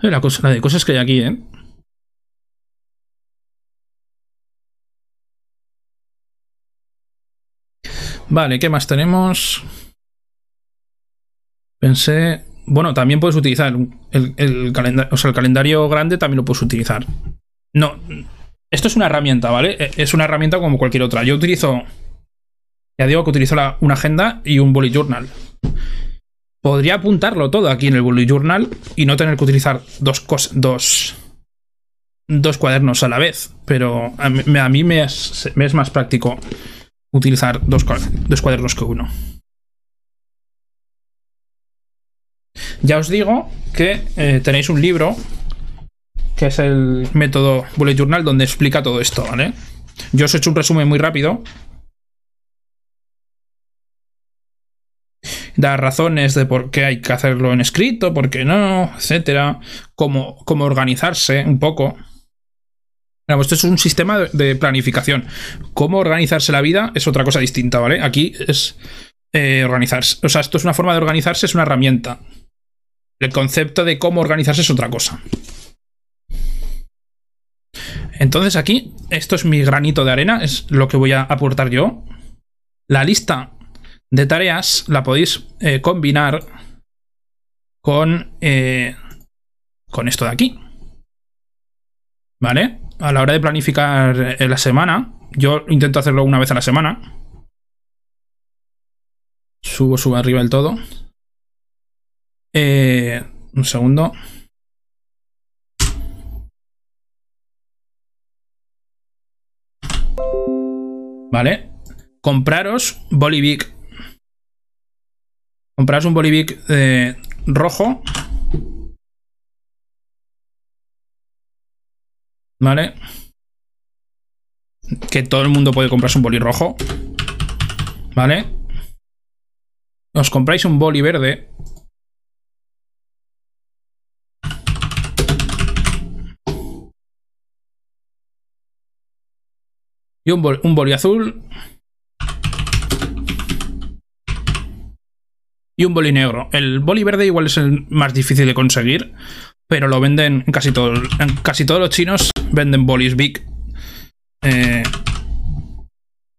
S1: La, cosa, la de cosas que hay aquí, ¿eh? Vale, ¿qué más tenemos? Pensé... Bueno, también puedes utilizar el, calendario... O sea, el calendario grande también lo puedes utilizar. No, esto es una herramienta, ¿vale? E, es una herramienta como cualquier otra. Yo utilizo... Ya digo que utilizo una agenda y un bullet journal. Podría apuntarlo todo aquí en el bullet journal y no tener que utilizar dos. Dos dos cuadernos a la vez, pero a mí, me, es, me, es, más práctico utilizar dos, cuadernos que uno. Ya os digo que eh, tenéis un libro que es el método Bullet Journal donde explica todo esto, ¿vale? Yo os he hecho un resumen muy rápido. Da razones de por qué hay que hacerlo en escrito, por qué no, etcétera. Cómo, cómo organizarse un poco esto es un sistema de planificación. Cómo organizarse la vida es otra cosa distinta, ¿vale? Aquí es eh, organizarse. O sea, esto es una forma de organizarse, es una herramienta. El concepto de cómo organizarse es otra cosa. Entonces aquí, esto es mi granito de arena, es lo que voy a aportar yo. La lista de tareas la podéis eh, combinar con, eh, con esto de aquí. ¿Vale? a la hora de planificar la semana, yo intento hacerlo una vez a la semana. Subo, subo arriba del todo. Eh, un segundo. Vale. Compraros Bolivic. Compraros un Bolivic eh, rojo ¿Vale? Que todo el mundo puede comprarse un boli rojo. ¿Vale? Os compráis un boli verde. Y un, boli, un boli azul. Y un boli negro. El boli verde igual es el más difícil de conseguir. Pero lo venden en casi casi todos los chinos venden bolis big. Eh,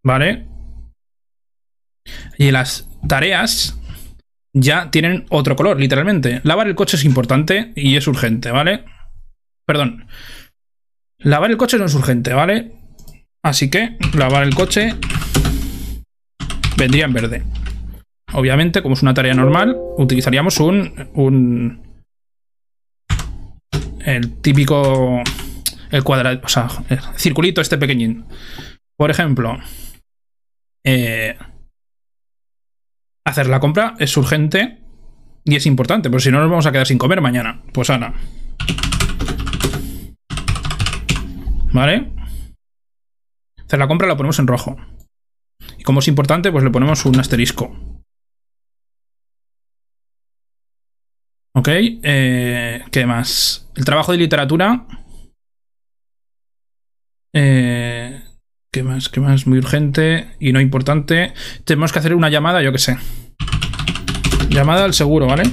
S1: ¿Vale? Y las tareas ya tienen otro color, literalmente. Lavar el coche es importante y es urgente, ¿vale? Perdón. Lavar el coche no es urgente, ¿vale? Así que lavar el coche vendría en verde. Obviamente, como es una tarea normal, utilizaríamos un, el típico el cuadrado, o sea, el circulito este pequeñín. Por ejemplo, eh, hacer la compra es urgente y es importante, pero si no nos vamos a quedar sin comer mañana. Pues Ana. ¿Vale? Hacer la compra la ponemos en rojo. Y como es importante, pues le ponemos un asterisco. Ok, eh, ¿qué más? El trabajo de literatura. Eh, ¿Qué más? ¿Qué más? Muy urgente y no importante. Tenemos que hacer una llamada, yo qué sé. Llamada al seguro, ¿vale?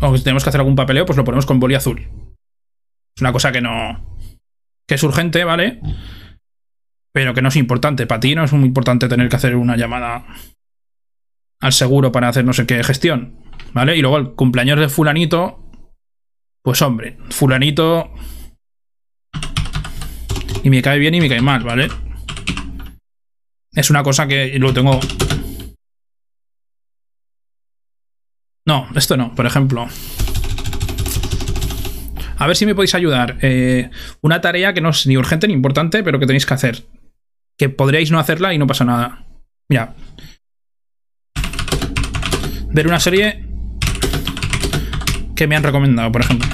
S1: O tenemos que hacer algún papeleo, pues lo ponemos con boli azul. Es una cosa que no... Que es urgente, ¿vale? Pero que no es importante. Para ti no es muy importante tener que hacer una llamada al seguro para hacer no sé qué gestión, ¿vale? Y luego el cumpleaños de fulanito, pues hombre, fulanito y me cae bien y me cae mal, ¿vale? Es una cosa que lo tengo... No, esto no, por ejemplo. A ver si me podéis ayudar. Eh, una tarea que no es ni urgente ni importante, pero que tenéis que hacer. Que podríais no hacerla y no pasa nada. Mira. Ver una serie que me han recomendado, por ejemplo.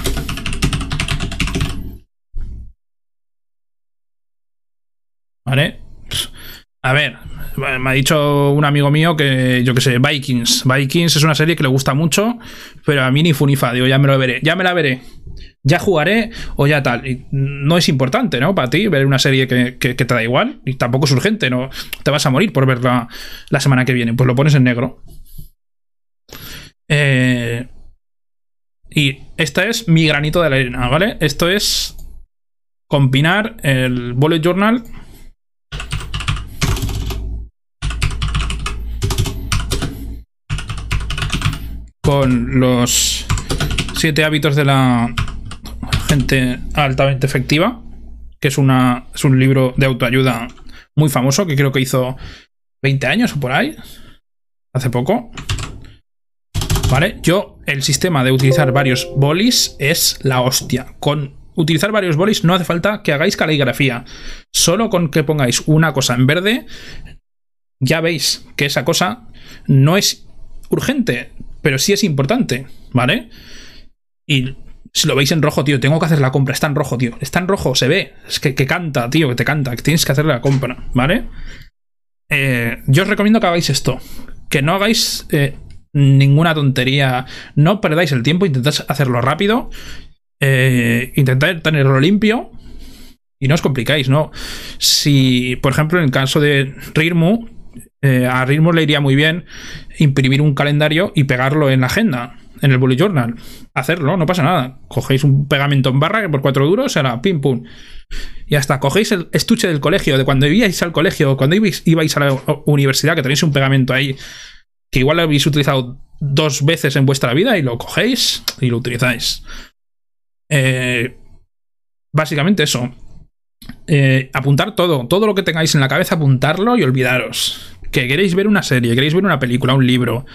S1: ¿Vale? A ver, me ha dicho un amigo mío que, yo que sé, Vikings. Vikings es una serie que le gusta mucho, pero a mí ni funifa. Digo, ya me lo veré, ya me la veré. Ya jugaré o ya tal. No es importante, ¿no? Para ti ver una serie que, te da igual. Y tampoco es urgente, ¿no? Te vas a morir por verla la semana que viene. Pues lo pones en negro. Eh, y esta es mi granito de la arena, ¿vale? Esto es combinar el bullet journal con los siete hábitos de la gente altamente efectiva, que es, una, es un libro de autoayuda muy famoso, que creo que hizo 20 años o por ahí, hace poco. ¿Vale? Yo, el sistema de utilizar varios bolis es la hostia. Con utilizar varios bolis no hace falta que hagáis caligrafía. Solo con que pongáis una cosa en verde, ya veis que esa cosa no es urgente pero sí es importante, ¿vale? Y si lo veis en rojo, tío, tengo que hacer la compra. Está en rojo, tío. Está en rojo, se ve. Es que, canta, tío, que te canta. Que tienes que hacer la compra, ¿vale? Eh, yo os recomiendo que hagáis esto. Que no hagáis eh, ninguna tontería. No perdáis el tiempo. Intentad hacerlo rápido. Eh, intentad tenerlo limpio. Y no os complicáis, ¿no? Si, por ejemplo, en el caso de Rirmu, eh, a ritmo le iría muy bien imprimir un calendario y pegarlo en la agenda, en el bullet journal. Hacerlo, no pasa nada. Cogéis un pegamento en barra que por cuatro duros será pim pum. Y hasta cogéis el estuche del colegio, de cuando ibais al colegio, cuando ibais a la universidad, que tenéis un pegamento ahí que igual lo habéis utilizado dos veces en vuestra vida y lo cogéis y lo utilizáis. Eh, básicamente eso. Eh, apuntar todo, todo lo que tengáis en la cabeza, apuntarlo y olvidaros que queréis ver una serie, queréis ver una película, un libro,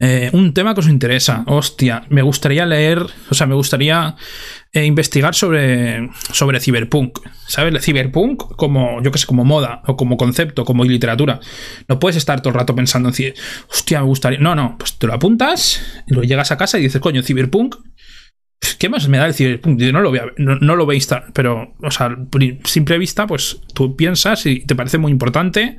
S1: eh, un tema que os interesa, hostia, me gustaría leer, o sea, me gustaría eh, investigar sobre, sobre Cyberpunk, ¿sabes? El Cyberpunk como, yo que sé, como moda, o como concepto, como literatura. No puedes estar todo el rato pensando en, hostia, me gustaría... No, no, pues te lo apuntas, y lo llegas a casa y dices, coño, Cyberpunk, ¿Qué más me da decir? no lo, veo, no, lo veis, pero, o sea, simple vista, pues tú piensas y te parece muy importante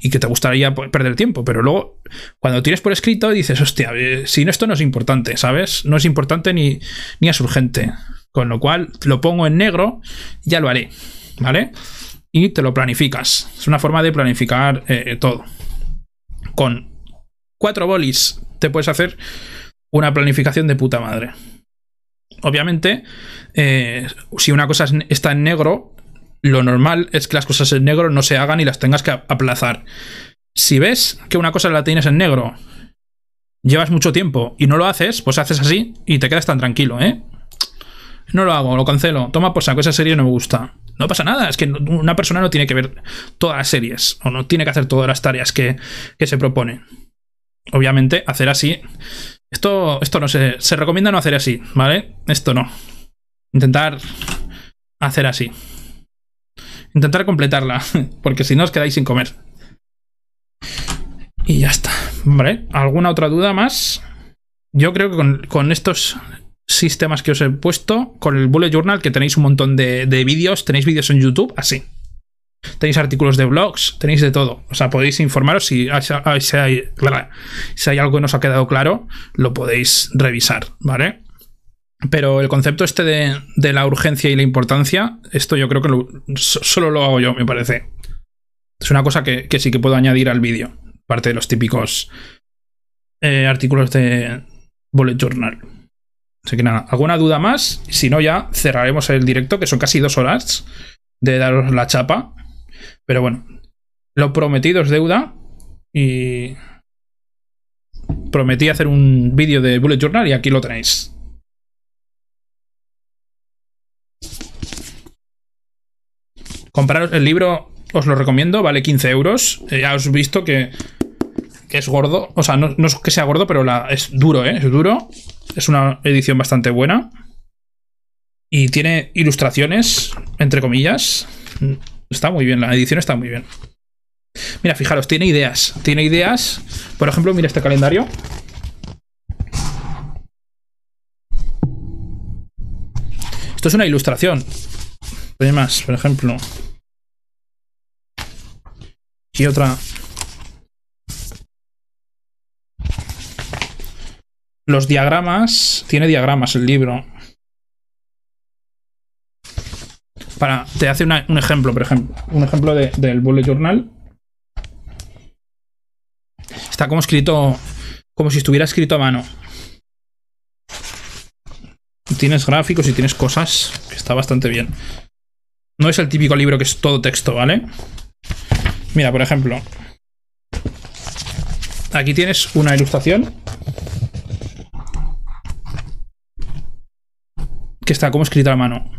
S1: y que te gustaría perder tiempo, pero luego, cuando tienes por escrito, dices, hostia, eh, si no, esto no es importante, ¿sabes? No es importante ni, ni es urgente. Con lo cual, lo pongo en negro, ya lo haré, ¿vale? Y te lo planificas. Es una forma de planificar eh, todo. Con cuatro bolis te puedes hacer una planificación de puta madre. Obviamente, eh, si una cosa está en negro, lo normal es que las cosas en negro no se hagan y las tengas que aplazar. Si ves que una cosa la tienes en negro, llevas mucho tiempo y no lo haces, pues haces así y te quedas tan tranquilo, ¿eh? No lo hago, lo cancelo. Toma por saco, esa serie no me gusta. No pasa nada, es que una persona no tiene que ver todas las series o no tiene que hacer todas las tareas que, que se propone. Obviamente, hacer así esto, esto no se, se recomienda no hacer así, ¿vale? Esto no. Intentar hacer así. Intentar completarla, porque si no os quedáis sin comer. Y ya está. ¿Vale? ¿Alguna otra duda más? Yo creo que con, con estos sistemas que os he puesto, con el Bullet Journal, que tenéis un montón de, de vídeos, tenéis vídeos en YouTube, así. Tenéis artículos de blogs, tenéis de todo. O sea, podéis informaros si hay, si hay, algo que no os ha quedado claro, lo podéis revisar, ¿vale? Pero el concepto este de, la urgencia y la importancia, esto yo creo que solo lo hago yo, me parece. Es una cosa que, sí que puedo añadir al vídeo, parte de los típicos eh, artículos de Bullet Journal. Así que nada, ¿alguna duda más? Si no, ya cerraremos el directo, que son casi dos horas de daros la chapa. Pero bueno, lo prometido es deuda y prometí hacer un vídeo de Bullet Journal y aquí lo tenéis. Compraros el libro, os lo recomiendo, vale 15 euros. Eh, ya os he visto que, que, es gordo. O sea, no, es que sea gordo, pero la, es duro, ¿eh? Es duro. Es una edición bastante buena. Y tiene ilustraciones, entre comillas. Está muy bien, la edición está muy bien. Mira, fijaros, tiene ideas. Tiene ideas. Por ejemplo, mira este calendario. Esto es una ilustración. Hay más, por ejemplo. Y otra. Los diagramas. Tiene diagramas el libro. te hace un ejemplo, por ejemplo. Un ejemplo del bullet journal. Está como escrito. Como si estuviera escrito a mano. Tienes gráficos y tienes cosas. Que está bastante bien. No es el típico libro que es todo texto, ¿vale? Mira, por ejemplo. Aquí tienes una ilustración. Que está como escrita a mano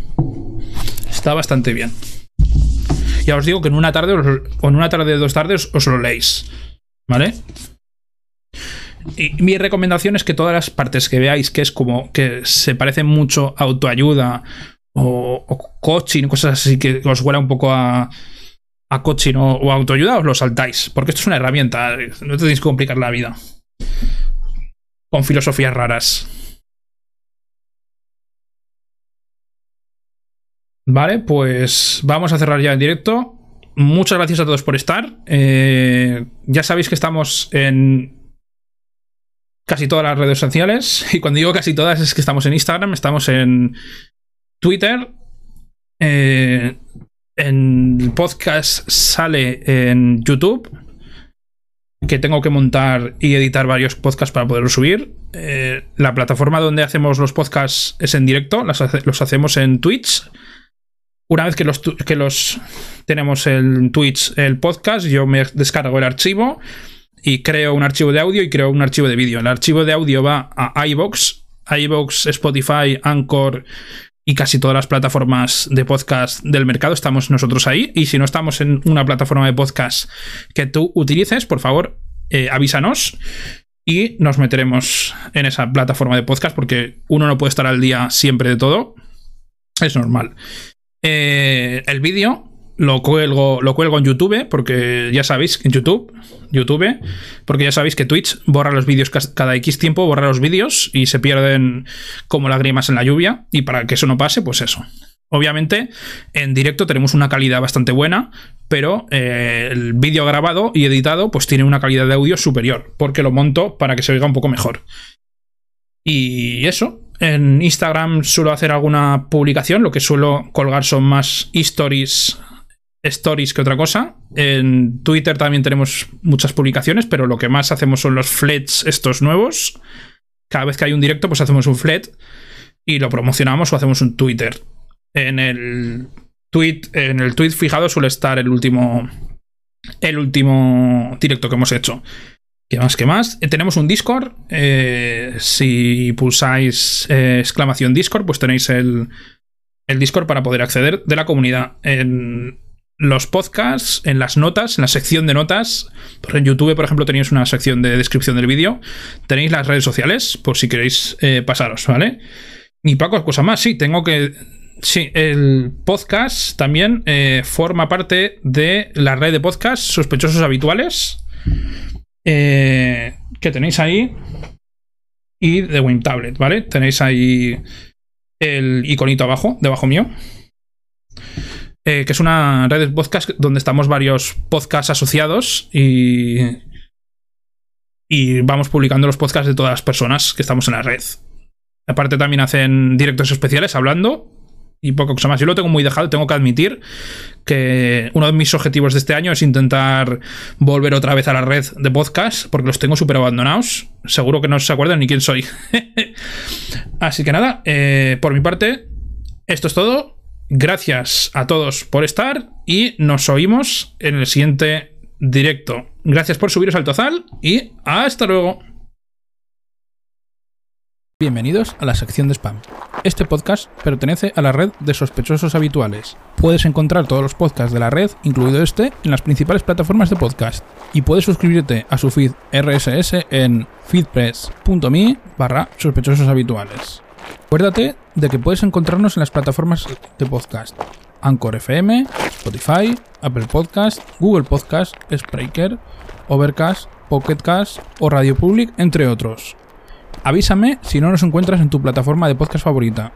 S1: está bastante bien. Ya os digo que en una tarde o en una tarde de dos tardes os lo leéis. ¿Vale? Y mi recomendación es que todas las partes que veáis que es como que se parecen mucho a autoayuda o, coaching, cosas así que os huela un poco a, a coaching o, autoayuda, os lo saltáis. Porque esto es una herramienta, no tenéis que complicar la vida. Con filosofías raras. Vale, pues vamos a cerrar ya el directo. Muchas gracias a todos por estar. Eh, ya sabéis que estamos en casi todas las redes sociales. Y cuando digo casi todas es que estamos en Instagram, estamos en Twitter. Eh, en el podcast sale en YouTube. Que tengo que montar y editar varios podcasts para poderlos subir. Eh, la plataforma donde hacemos los podcasts es en directo. los hacemos en Twitch una vez que los, que los tenemos en Twitch, el podcast, yo me descargo el archivo y creo un archivo de audio y creo un archivo de vídeo. El archivo de audio va a iBox, iBox, Spotify, Anchor y casi todas las plataformas de podcast del mercado estamos nosotros ahí. Y si no estamos en una plataforma de podcast que tú utilices, por favor, eh, avísanos y nos meteremos en esa plataforma de podcast porque uno no puede estar al día siempre de todo. Es normal. Eh, el vídeo lo cuelgo, lo cuelgo en YouTube, porque ya sabéis, en YouTube, YouTube, porque ya sabéis que Twitch borra los vídeos cada X tiempo, borra los vídeos y se pierden como lágrimas en la lluvia. Y para que eso no pase, pues eso. Obviamente, en directo tenemos una calidad bastante buena, pero eh, el vídeo grabado y editado, pues tiene una calidad de audio superior, porque lo monto para que se oiga un poco mejor. Y eso, en Instagram suelo hacer alguna publicación, lo que suelo colgar son más stories stories que otra cosa. En Twitter también tenemos muchas publicaciones, pero lo que más hacemos son los flets estos nuevos. Cada vez que hay un directo, pues hacemos un flet y lo promocionamos o hacemos un Twitter. En el tweet, en el tweet fijado suele estar el último. El último directo que hemos hecho. ¿Qué más? ¿Qué más? Eh, tenemos un Discord. Eh, si pulsáis eh, exclamación Discord, pues tenéis el, el Discord para poder acceder de la comunidad. En, los podcasts, en las notas, en la sección de notas, en YouTube, por ejemplo, tenéis una sección de descripción del vídeo, tenéis las redes sociales, por si queréis pasaros, ¿vale? Y Paco, cosa más, sí, tengo que... Sí, el podcast también forma parte de la red de podcasts sospechosos habituales eh, que tenéis ahí y de Wim Tablet, ¿vale? Tenéis ahí el iconito abajo, debajo mío. Eh, que es una red de podcast donde estamos varios podcasts asociados y, y vamos publicando los podcasts de todas las personas que estamos en la red. Aparte también hacen directos especiales hablando y poco cosa más. Yo lo tengo muy dejado, tengo que admitir que uno de mis objetivos de este año es intentar volver otra vez a la red de podcast, porque los tengo súper abandonados. Seguro que no se acuerdan ni quién soy. Así que nada, eh, por mi parte, esto es todo. Gracias a todos por estar y nos oímos en el siguiente directo. Gracias por subiros al Tozal y hasta luego. Bienvenidos a la sección de spam. Este podcast pertenece a la red de sospechosos habituales. Puedes encontrar todos los podcasts de la red, incluido este, en las principales plataformas de podcast. Y puedes suscribirte a su feed RSS en feedpress.me barra sospechosos habituales. Acuérdate de que puedes encontrarnos en las plataformas de podcast. Anchor FM, Spotify, Apple Podcast, Google Podcast, Spreaker, Overcast, Pocketcast o Radio Public, entre otros. Avísame si no nos encuentras en tu plataforma de podcast favorita.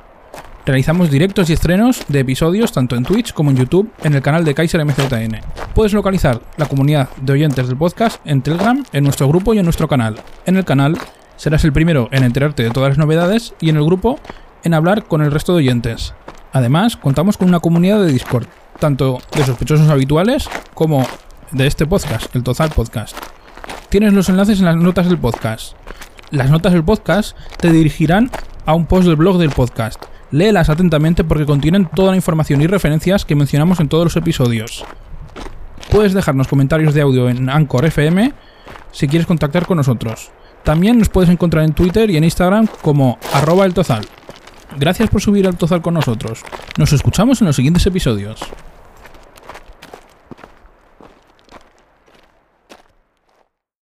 S1: Realizamos directos y estrenos de episodios tanto en Twitch como en YouTube en el canal de Kaiser MZN. Puedes localizar la comunidad de oyentes del podcast en Telegram, en nuestro grupo y en nuestro canal. En el canal serás el primero en enterarte de todas las novedades y en el grupo en hablar con el resto de oyentes. Además, contamos con una comunidad de Discord, tanto de sospechosos habituales como de este podcast, el Tozal Podcast. Tienes los enlaces en las notas del podcast. Las notas del podcast te dirigirán a un post del blog del podcast. Léelas atentamente porque contienen toda la información y referencias que mencionamos en todos los episodios. Puedes dejarnos comentarios de audio en Anchor FM si quieres contactar con nosotros. También nos puedes encontrar en Twitter y en Instagram como arroba el Tozal. Gracias por subir al Tozal con nosotros. Nos escuchamos en los siguientes episodios.